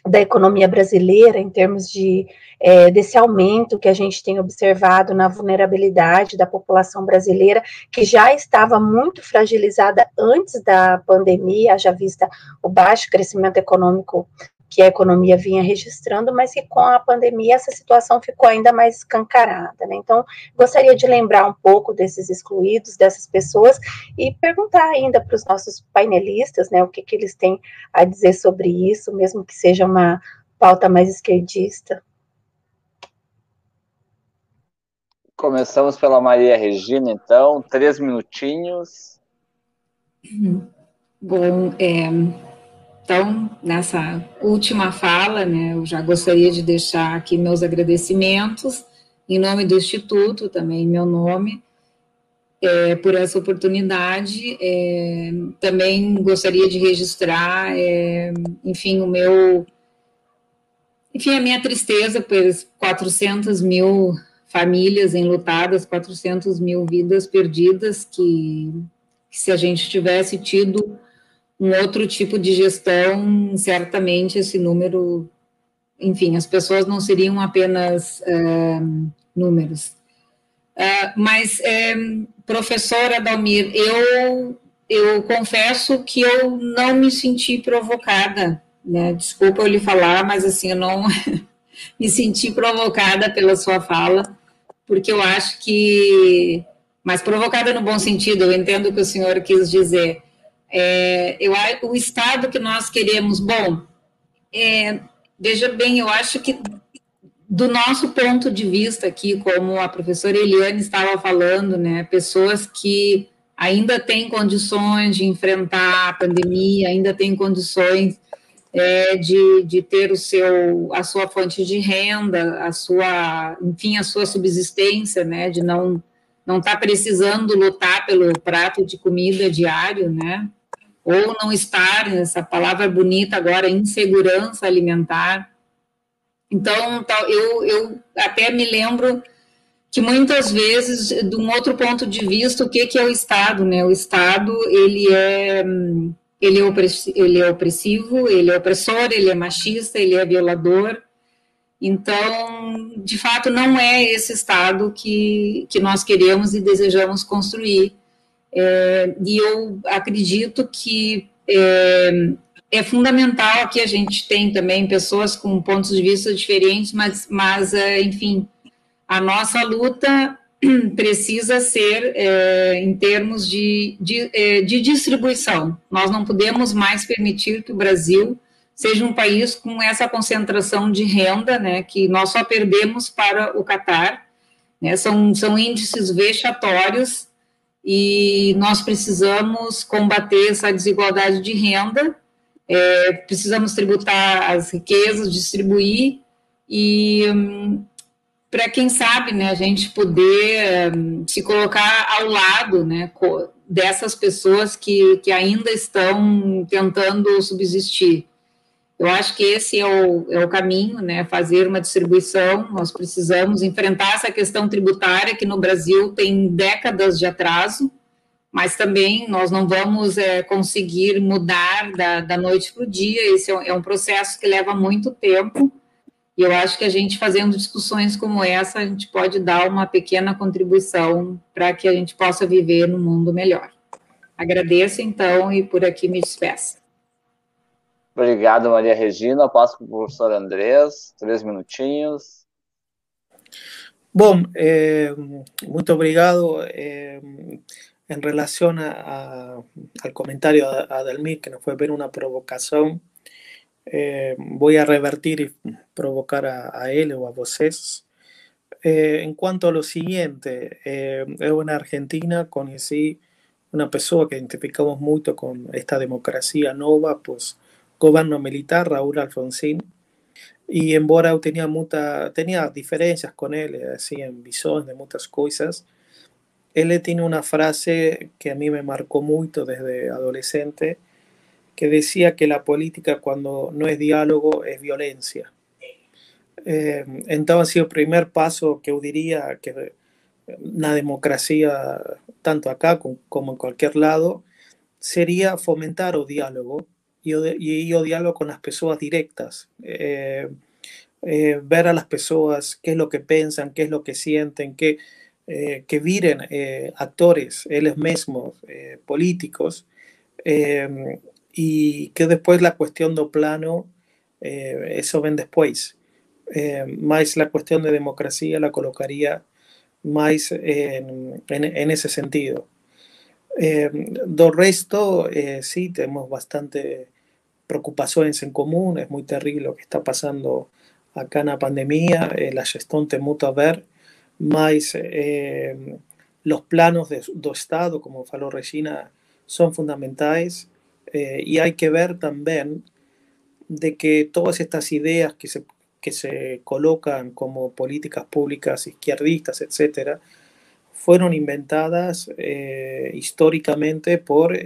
da economia brasileira em termos de é, desse aumento que a gente tem observado na vulnerabilidade da população brasileira, que já estava muito fragilizada antes da pandemia, já vista o baixo crescimento econômico que a economia vinha registrando, mas que com a pandemia essa situação ficou ainda mais escancarada. Né? Então, gostaria de lembrar um pouco desses excluídos, dessas pessoas, e perguntar ainda para os nossos painelistas né, o que, que eles têm a dizer sobre isso, mesmo que seja uma pauta mais esquerdista. Começamos pela Maria Regina, então, três minutinhos. Bom, é, então, nessa última fala, né, eu já gostaria de deixar aqui meus agradecimentos, em nome do Instituto, também em meu nome, é, por essa oportunidade. É, também gostaria de registrar, é, enfim, o meu. Enfim, a minha tristeza por 400 mil famílias enlutadas, 400 mil vidas perdidas, que, que se a gente tivesse tido um outro tipo de gestão, certamente esse número, enfim, as pessoas não seriam apenas números. Uh, mas, um, professora Dalmir, eu, eu confesso que eu não me senti provocada, né? Desculpa eu lhe falar, mas assim, eu não me senti provocada pela sua fala, porque eu acho que, mas provocada no bom sentido, eu entendo o que o senhor quis dizer é, eu, o Estado que nós queremos, bom, é, veja bem, eu acho que do nosso ponto de vista aqui, como a professora Eliane estava falando, né, pessoas que ainda têm condições de enfrentar a pandemia, ainda têm condições é, de, de ter o seu, a sua fonte de renda, a sua, enfim, a sua subsistência, né, de não não estar tá precisando lutar pelo prato de comida diário, né, ou não estar, essa palavra bonita agora, insegurança alimentar. Então, eu, eu até me lembro que muitas vezes, de um outro ponto de vista, o que, que é o Estado, né? O Estado, ele é, ele é, ele é opressivo, ele é opressor, ele é machista, ele é violador. Então, de fato, não é esse Estado que, que nós queremos e desejamos construir. É, e eu acredito que é, é, fundamental que a gente tem também pessoas com pontos de vista diferentes, mas, mas é, enfim, a nossa luta precisa ser é, em termos de, de, é, de, distribuição. Nós não podemos mais permitir que o Brasil seja um país com essa concentração de renda, né, que nós só perdemos para o Catar. Né, são, são índices vexatórios e nós precisamos combater essa desigualdade de renda, é, precisamos tributar as riquezas, distribuir e um, para quem sabe, né, a gente poder um, se colocar ao lado, né, dessas pessoas que, que ainda estão tentando subsistir. Eu acho que esse é o, é o caminho, né? Fazer uma distribuição. Nós precisamos enfrentar essa questão tributária que no Brasil tem décadas de atraso, mas também nós não vamos é, conseguir mudar da, da noite para o dia. Esse é, é um processo que leva muito tempo. E eu acho que a gente fazendo discussões como essa, a gente pode dar uma pequena contribuição para que a gente possa viver num mundo melhor. Agradeço, então, e por aqui me despeço. Obrigado, Maria Regina. Passo para o professor Andrés, três minutinhos. Bom, eh, muito obrigado. Eh, en relación a, a, al comentario de Adelmir, que nos fue ver una provocación, eh, voy a revertir y provocar a, a él o a vosotros. Eh, en cuanto a lo siguiente, eh, en Argentina conocí una persona que identificamos mucho con esta democracia nova, pues gobierno militar, Raúl Alfonsín, y embora tenía, mucha, tenía diferencias con él, así en visiones de muchas cosas, él tiene una frase que a mí me marcó mucho desde adolescente, que decía que la política cuando no es diálogo es violencia. Eh, entonces, el primer paso que yo diría que una democracia, tanto acá como en cualquier lado, sería fomentar el diálogo y, el diálogo con las personas directas. Eh, eh, ver a las personas qué es lo que piensan, qué es lo que sienten, qué, eh, que viren eh, actores, ellos mismos, políticos, em, y que después la cuestión do plano, eso ven después. Em, más la cuestión de democracia la colocaría más en, en, ese sentido. Em, do resto, sí, tenemos bastante preocupaciones en común, es muy terrible lo que está pasando acá en la pandemia, la gestión te muta a ver, más eh, los planos de, do Estado, como falou Regina, son fundamentales eh, y hay que ver también de que todas estas ideas que se, que se colocan como políticas públicas izquierdistas, etcétera, fueron inventadas eh, históricamente por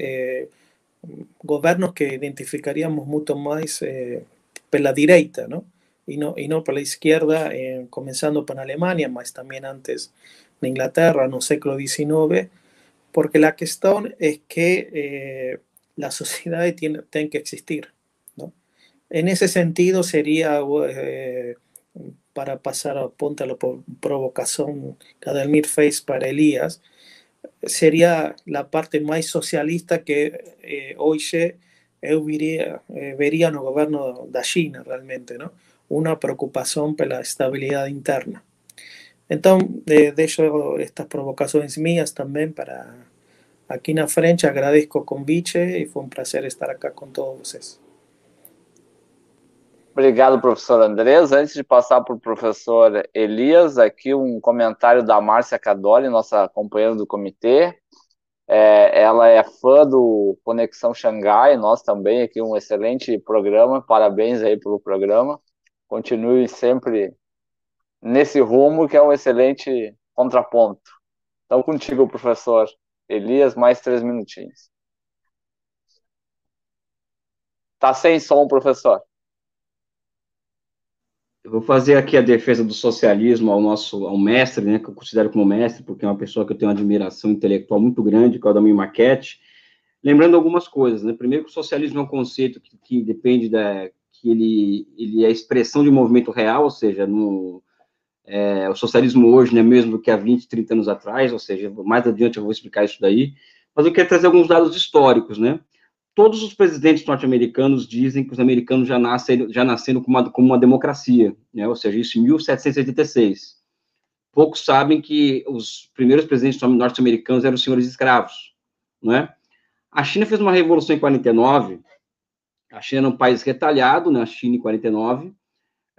gobiernos que identificaríamos mucho más por la derecha, ¿no? y no, y no por la izquierda, eh, comenzando por Alemania, más también antes de Inglaterra, no século XIX, porque la cuestión es que eh, la sociedad tiene, tiene, que existir. ¿no? En ese sentido sería, eh, para pasar a punto a la provocación que Adelmir Face para Elías, sería la parte máis socialista que eh, hoxe eu eh, viría, eh, vería no China realmente, ¿no? una preocupación pola estabilidade interna. Entón, de, deixo estas provocacións mías tamén para aquí na frente. Agradezco con Viche e foi un placer estar acá con todos vocês. Obrigado, professor Andrés. Antes de passar para o professor Elias, aqui um comentário da Márcia Cadoli, nossa companheira do comitê. É, ela é fã do Conexão Xangai, nós também, aqui um excelente programa. Parabéns aí pelo programa continue sempre nesse rumo, que é um excelente contraponto. Então, contigo, professor Elias, mais três minutinhos. Tá sem som, professor. Eu vou fazer aqui a defesa do socialismo ao nosso ao mestre, né, que eu considero como mestre, porque é uma pessoa que eu tenho uma admiração intelectual muito grande, que é o Adamir Maquete. Lembrando algumas coisas, né? Primeiro que o socialismo é um conceito que, que depende da que ele, ele é expressão de um movimento real, ou seja, no, é, o socialismo hoje não é mesmo que há 20, 30 anos atrás, ou seja, mais adiante eu vou explicar isso daí, mas eu quero trazer alguns dados históricos, né? Todos os presidentes norte-americanos dizem que os americanos já, nascem, já nasceram como uma, como uma democracia, né? ou seja, isso em 1786. Poucos sabem que os primeiros presidentes norte-americanos eram senhores escravos, não é? A China fez uma revolução em 49, a China é um país retalhado, né? A China em 49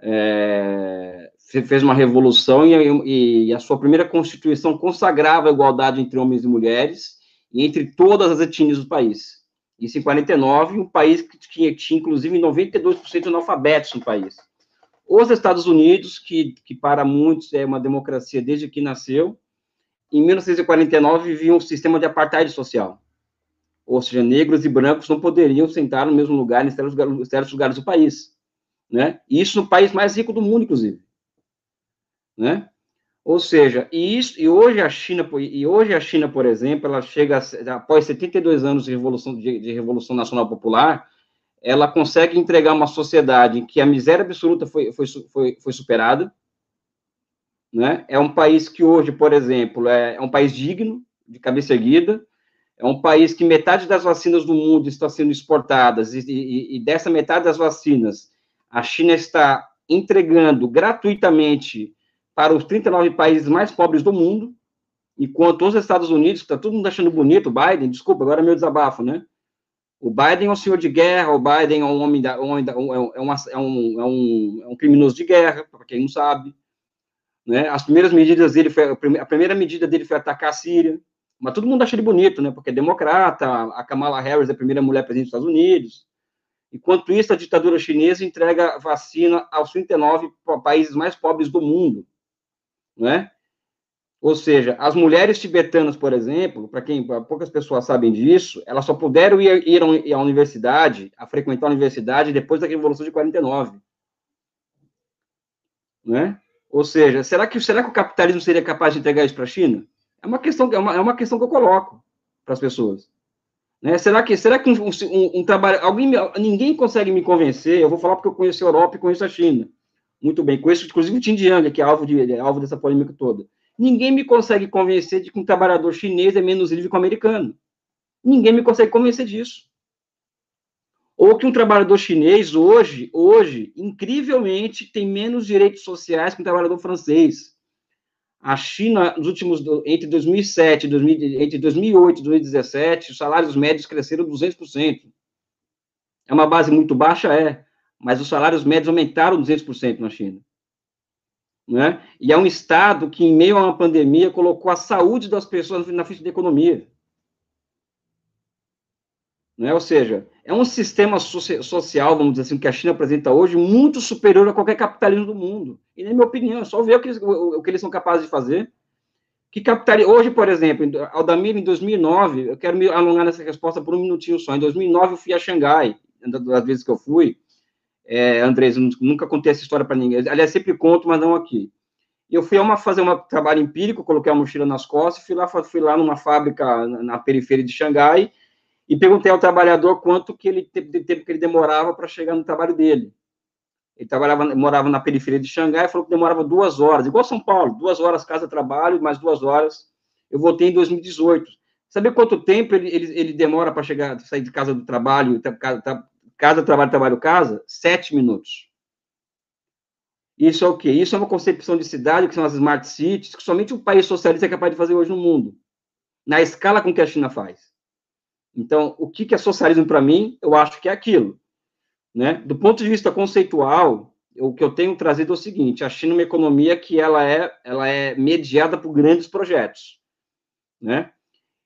é, fez uma revolução e, e, a sua primeira constituição consagrava a igualdade entre homens e mulheres e entre todas as etnias do país. Isso em 49, um país que tinha, tinha inclusive 92% de analfabetos no país. Os Estados Unidos, que, que para muitos é uma democracia desde que nasceu, em 1949 vivia um sistema de apartheid social ou seja, negros e brancos não poderiam sentar no mesmo lugar em certos lugares, certos lugares do país, né? Isso no país mais rico do mundo, inclusive, né? Ou seja, e, isso, e hoje a China, e hoje a China, por exemplo, ela chega após 72 anos de revolução de, de revolução nacional popular, ela consegue entregar uma sociedade em que a miséria absoluta foi, foi, foi, foi superada, né? É um país que hoje, por exemplo, é, é um país digno, de cabeça erguida, é um país que metade das vacinas do mundo estão sendo exportadas, e, e, e dessa metade das vacinas, a China está entregando gratuitamente para os 39 países mais pobres do mundo, enquanto os Estados Unidos, está todo mundo achando bonito, o Biden, desculpa, agora é meu desabafo, né? O Biden é um senhor de guerra, o Biden é um homem, da, um é, é, uma, é, um, é, um, é um criminoso de guerra, para quem não sabe. Né? As primeiras medidas dele foi, a primeira medida dele foi atacar a Síria, mas todo mundo acha ele bonito, né? Porque é democrata, a Kamala Harris é a primeira mulher presidente dos Estados Unidos. Enquanto isso, a ditadura chinesa entrega vacina aos 39 países mais pobres do mundo, né? Ou seja, as mulheres tibetanas, por exemplo, para quem poucas pessoas sabem disso, elas só puderam ir, ir à universidade, a frequentar a universidade depois da Revolução de 49. Né? Ou seja, será que, será que o capitalismo seria capaz de entregar isso para a China? É uma questão, é uma, é uma questão que eu coloco para as pessoas. Né? Será que, será que um, um, um, trabalho. Alguém, ninguém consegue me convencer, eu vou falar porque eu conheço a Europa e conheço a China. Muito bem, conheço inclusive o Xinjiang, que é alvo, de, é alvo dessa polêmica toda. Ninguém me consegue convencer de que um trabalhador chinês é menos livre que o americano. Ninguém me consegue convencer disso. Ou que um trabalhador chinês hoje, hoje, incrivelmente, tem menos direitos sociais que um trabalhador francês. A China, nos últimos, entre 2007 e entre 2008 e 2017, os salários médios cresceram 200%. É uma base muito baixa, é, mas os salários médios aumentaram 200% na China. Né? E é um Estado que, em meio a uma pandemia, colocou a saúde das pessoas na frente da economia. Né? Ou seja, é um sistema social, vamos dizer assim, que a China apresenta hoje, muito superior a qualquer capitalismo do mundo. E, na minha opinião, é só ver o que, eles, o, que eles são capazes de fazer. Que capitalismo, hoje, por exemplo, Aldamir, em 2009, eu quero me alongar nessa resposta por um minutinho só. Em 2009, eu fui a Xangai, das vezes que eu fui. É, Andrés, nunca contei essa história para ninguém. Aliás, sempre conto, mas não aqui. Eu fui uma, fazer um trabalho empírico, coloquei a mochila nas costas, fui lá, fui lá numa fábrica na, na periferia de Xangai, e perguntei ao trabalhador quanto que ele tempo que ele demorava para chegar no trabalho dele. Ele trabalhava, morava na periferia de Xangai, falou que demorava duas horas, igual São Paulo, duas horas casa trabalho, mais duas horas. Eu voltei em 2018. Sabe quanto tempo ele, ele, ele demora para chegar, sair de casa do trabalho, casa, casa, trabalho, trabalho, casa? Sete minutos. Isso é o quê? Isso é uma concepção de cidade, que são as smart cities, que somente um país socialista é capaz de fazer hoje no mundo, na escala com que a China faz. Então, o que, é socialismo para mim? Eu acho que é aquilo. Né? Do ponto de vista conceitual, o que eu tenho trazido é o seguinte: a China é uma economia que ela é, ela é mediada por grandes projetos. Né?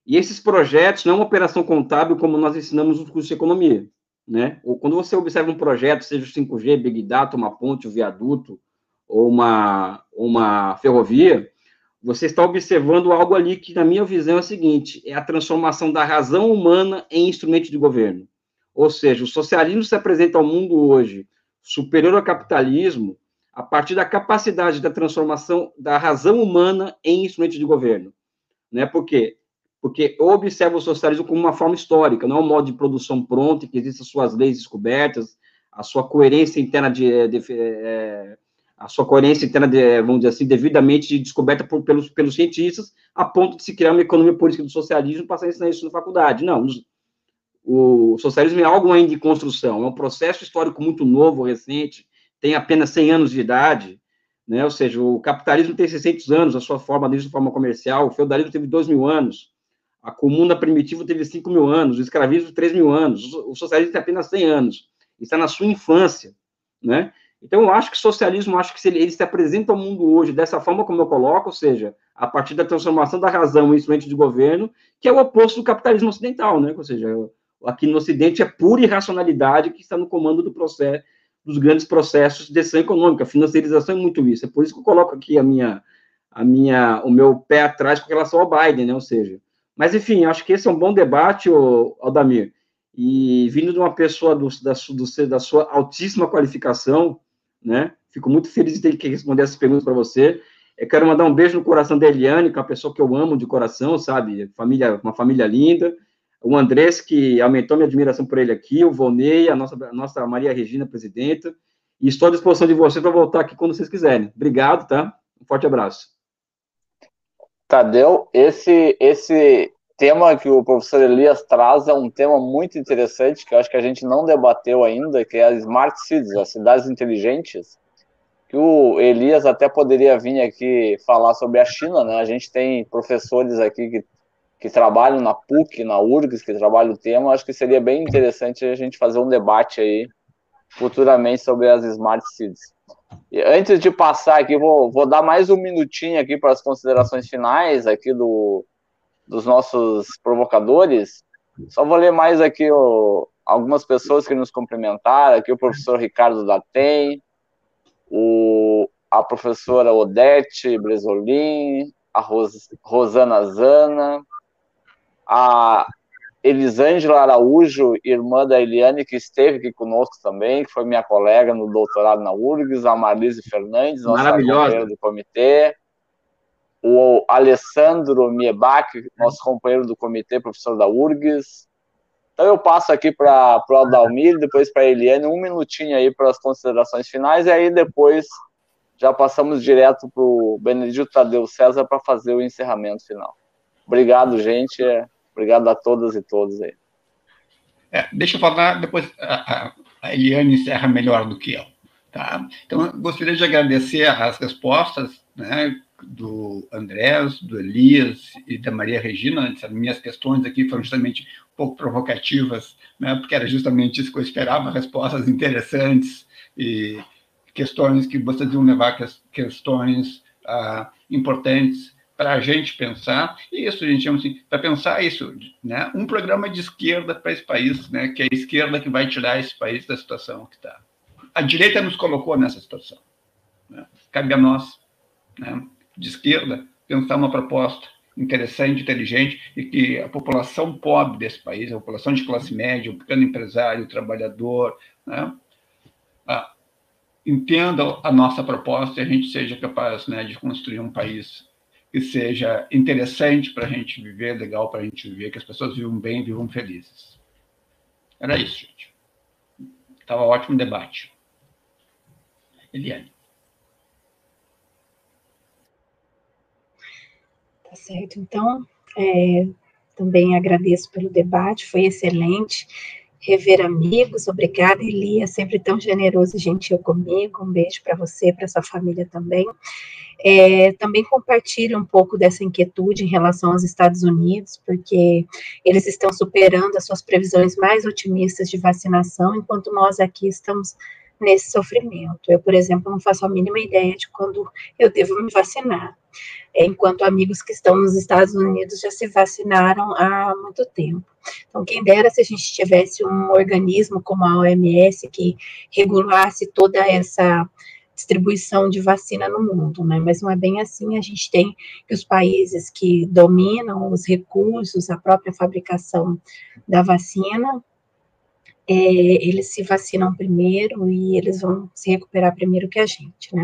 E esses projetos não é uma operação contábil como nós ensinamos nos cursos de economia. Né? Ou quando você observa um projeto, seja o 5G, Big Data, uma ponte, um viaduto, ou uma, uma ferrovia, você está observando algo ali que, na minha visão, é o seguinte: é a transformação da razão humana em instrumento de governo. Ou seja, o socialismo se apresenta ao mundo hoje superior ao capitalismo a partir da capacidade da transformação da razão humana em instrumento de governo. Né? Por quê? Porque eu observo o socialismo como uma forma histórica, não é um modo de produção pronto, que existem suas leis descobertas, a sua coerência interna de, de, de é, a sua coerência interna, de, vamos dizer assim, devidamente descoberta por, pelos, pelos cientistas, a ponto de se criar uma economia política do socialismo e passar a ensinar isso na faculdade. Não, o socialismo é algo ainda de construção, é um processo histórico muito novo, recente, tem apenas 100 anos de idade, né? ou seja, o capitalismo tem 600 anos, a sua forma desde a forma comercial, o feudalismo teve 2 mil anos, a comuna primitiva teve 5 mil anos, o escravismo 3 mil anos, o socialismo tem apenas 100 anos, está na sua infância, né? Então, eu acho que o socialismo, acho que se ele, ele, se apresenta ao mundo hoje dessa forma como eu coloco, ou seja, a partir da transformação da razão em instrumento de governo, que é o oposto do capitalismo ocidental, né? Ou seja, aqui no Ocidente é pura irracionalidade que está no comando do processo, dos grandes processos de decisão econômica. Financiarização é muito isso. É por isso que eu coloco aqui a minha, a minha, o meu pé atrás com relação ao Biden, né? Ou seja, mas enfim, acho que esse é um bom debate, Aldamir. E vindo de uma pessoa do, da, do, da sua altíssima qualificação, né? Fico muito feliz de ter que responder essas perguntas para você. Eu quero mandar um beijo no coração da Eliane, que é uma pessoa que eu amo de coração, sabe? Família, uma família linda. o Andrés, que aumentou minha admiração por ele aqui, o Volney, a nossa, a nossa Maria Regina, presidenta, e estou à disposição de vocês para voltar aqui quando vocês quiserem. Obrigado, tá? Um forte abraço. Tadeu, esse, esse tema que o professor Elias traz é um tema muito interessante, que eu acho que a gente não debateu ainda, que é as Smart Cities, as cidades inteligentes, que o Elias até poderia vir aqui falar sobre a China, né? A gente tem professores aqui que que trabalham na PUC, na URGS, que trabalham o tema, acho que seria bem interessante a gente fazer um debate aí futuramente sobre as Smart Cities. Antes de passar aqui, vou, vou dar mais um minutinho aqui para as considerações finais aqui do, dos nossos provocadores. Só vou ler mais aqui o, algumas pessoas que nos cumprimentaram, aqui o professor Ricardo Datem, o, a professora Odete Bresolin, a Ros, Rosana Zana, a Elisângela Araújo, irmã da Eliane, que esteve aqui conosco também, que foi minha colega no doutorado na URGS, a Marise Fernandes, nossa companheira do comitê, o Alessandro Miebach, nosso companheiro do comitê, professor da URGS. Então eu passo aqui para o Adalmir, depois para a Eliane, um minutinho aí para as considerações finais, e aí depois já passamos direto para o Benedito Tadeu César para fazer o encerramento final. Obrigado, gente. Obrigado a todas e todos aí. É, deixa eu falar, depois a, a, Eliane encerra melhor do que eu. Tá? Então, eu gostaria de agradecer as respostas né, do Andrés, do Elias e da Maria Regina. As minhas questões aqui foram justamente um pouco provocativas, né, porque era justamente isso que eu esperava, respostas interessantes e questões que vocês iam levar questões ah, importantes para a gente pensar, isso a gente chama assim, para pensar isso, né, um programa de esquerda para esse país, né, que é a esquerda que vai tirar esse país da situação que está. A direita nos colocou nessa situação. Né? Cabe a nós, né, de esquerda, pensar uma proposta interessante, inteligente, e que a população pobre desse país, a população de classe média, o pequeno empresário, o trabalhador, né, a, entenda a nossa proposta e a gente seja capaz né, de construir um país que seja interessante para a gente viver, legal para a gente viver, que as pessoas vivam bem, vivam felizes. Era isso, gente. Estava ótimo debate. Eliane. Tá certo. Então, é, também agradeço pelo debate, foi excelente rever amigos. Obrigada, Elia, sempre tão generoso e gentil comigo. Um beijo para você, para sua família também. É, também compartilhe um pouco dessa inquietude em relação aos Estados Unidos, porque eles estão superando as suas previsões mais otimistas de vacinação, enquanto nós aqui estamos nesse sofrimento. Eu, por exemplo, não faço a mínima ideia de quando eu devo me vacinar, é, enquanto amigos que estão nos Estados Unidos já se vacinaram há muito tempo. Então, quem dera se a gente tivesse um organismo como a OMS que regulasse toda essa distribuição de vacina no mundo, né? Mas não é bem assim. A gente tem que os países que dominam os recursos, a própria fabricação da vacina, é, eles se vacinam primeiro e eles vão se recuperar primeiro que a gente, né?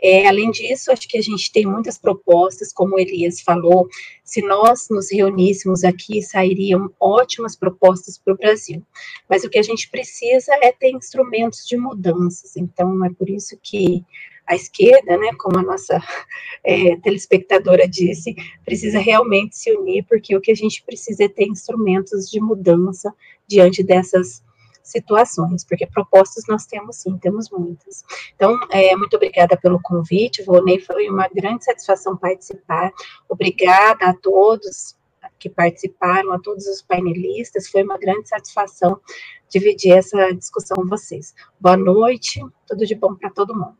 É, além disso, acho que a gente tem muitas propostas, como o Elias falou, se nós nos reuníssemos aqui, sairiam ótimas propostas para o Brasil, mas o que a gente precisa é ter instrumentos de mudanças, então é por isso que a esquerda, né, como a nossa é, telespectadora disse, precisa realmente se unir, porque o que a gente precisa é ter instrumentos de mudança diante dessas situações, porque propostas nós temos sim, temos muitas. Então, é, muito obrigada pelo convite, Vonei, foi uma grande satisfação participar, obrigada a todos que participaram, a todos os painelistas, foi uma grande satisfação dividir essa discussão com vocês. Boa noite, tudo de bom para todo mundo.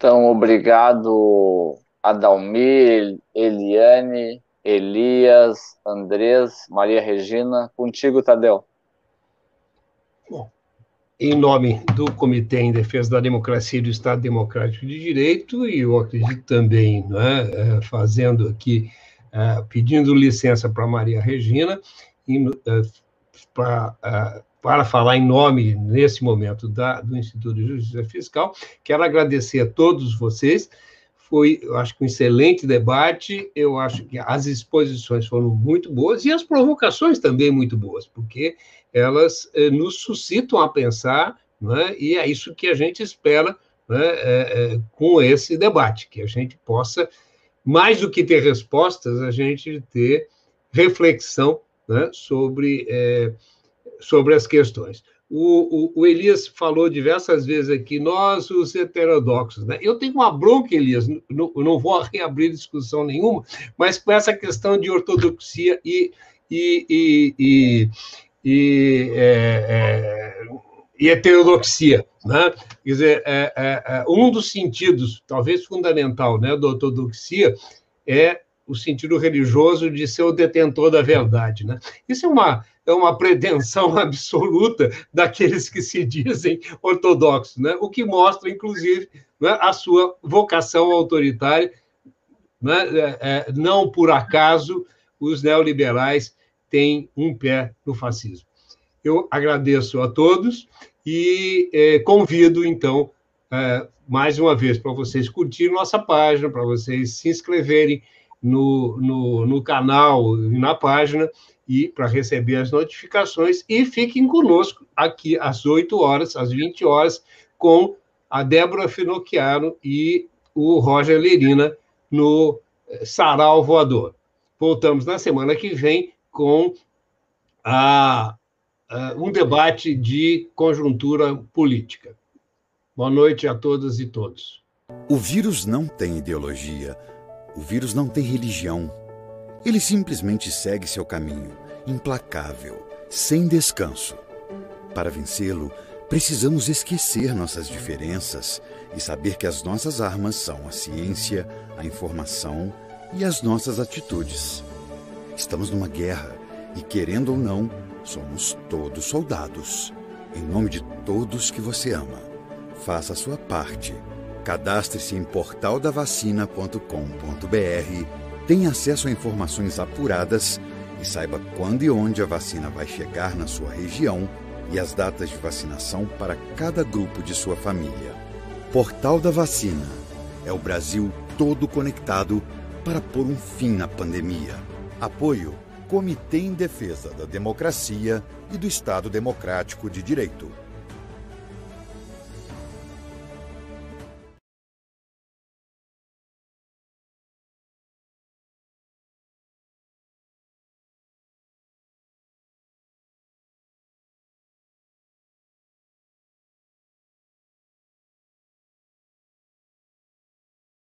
Então, obrigado, Adalmir, Eliane, Elias, Andrés, Maria Regina. Contigo, Tadeu. Bom, em nome do Comitê em Defesa da Democracia e do Estado Democrático de Direito, e eu acredito também, né, fazendo aqui, é, pedindo licença para Maria Regina, é, para para falar em nome, nesse momento, da, do Instituto de Justiça Fiscal. Quero agradecer a todos vocês. foi, eu acho que um excelente debate, eu acho que as exposições foram muito boas e as provocações também muito boas, porque elas eh, nos suscitam a pensar, né, e é isso que a gente espera né, é, é, com esse debate, que a gente possa, mais do que ter respostas, a gente ter reflexão né, sobre, é, sobre as questões. O, o, o, Elias falou diversas vezes aqui, nós, os heterodoxos. Né? Eu tenho uma bronca, Elias, não, não vou reabrir discussão nenhuma, mas com essa questão de ortodoxia e, e, e, e, e, é, é, e heterodoxia. Né? Quer dizer, é, é, é, um dos sentidos, talvez fundamental, né, da ortodoxia é o sentido religioso de ser o detentor da verdade. Né? Isso é uma, é uma pretensão absoluta daqueles que se dizem ortodoxos, né? o que mostra, inclusive, né, a sua vocação autoritária. Né? É, é, não por acaso os neoliberais têm um pé no fascismo. Eu agradeço a todos e é, convido, então, é, mais uma vez, para vocês curtirem nossa página, para vocês se inscreverem no, no, no canal e na página e para receber as notificações e fiquem conosco aqui às 8 horas, às 20 horas, com a Débora Finocchiaro e o Roger Lerina no eh, Sarau Voador. Voltamos na semana que vem com a, a, um debate de conjuntura política. Boa noite a todas e todos. O vírus não tem ideologia o vírus não tem religião. Ele simplesmente segue seu caminho, implacável, sem descanso. Para vencê-lo, precisamos esquecer nossas diferenças e saber que as nossas armas são a ciência, a informação e as nossas atitudes. Estamos numa guerra e, querendo ou não, somos todos soldados. Em nome de todos que você ama, faça a sua parte Cadastre-se em portaldavacina.com.br, tenha acesso a informações apuradas e saiba quando e onde a vacina vai chegar na sua região e as datas de vacinação para cada grupo de sua família. Portal da Vacina é o Brasil todo conectado para pôr um fim na pandemia. Apoio Comitê em Defesa da Democracia e do Estado Democrático de Direito.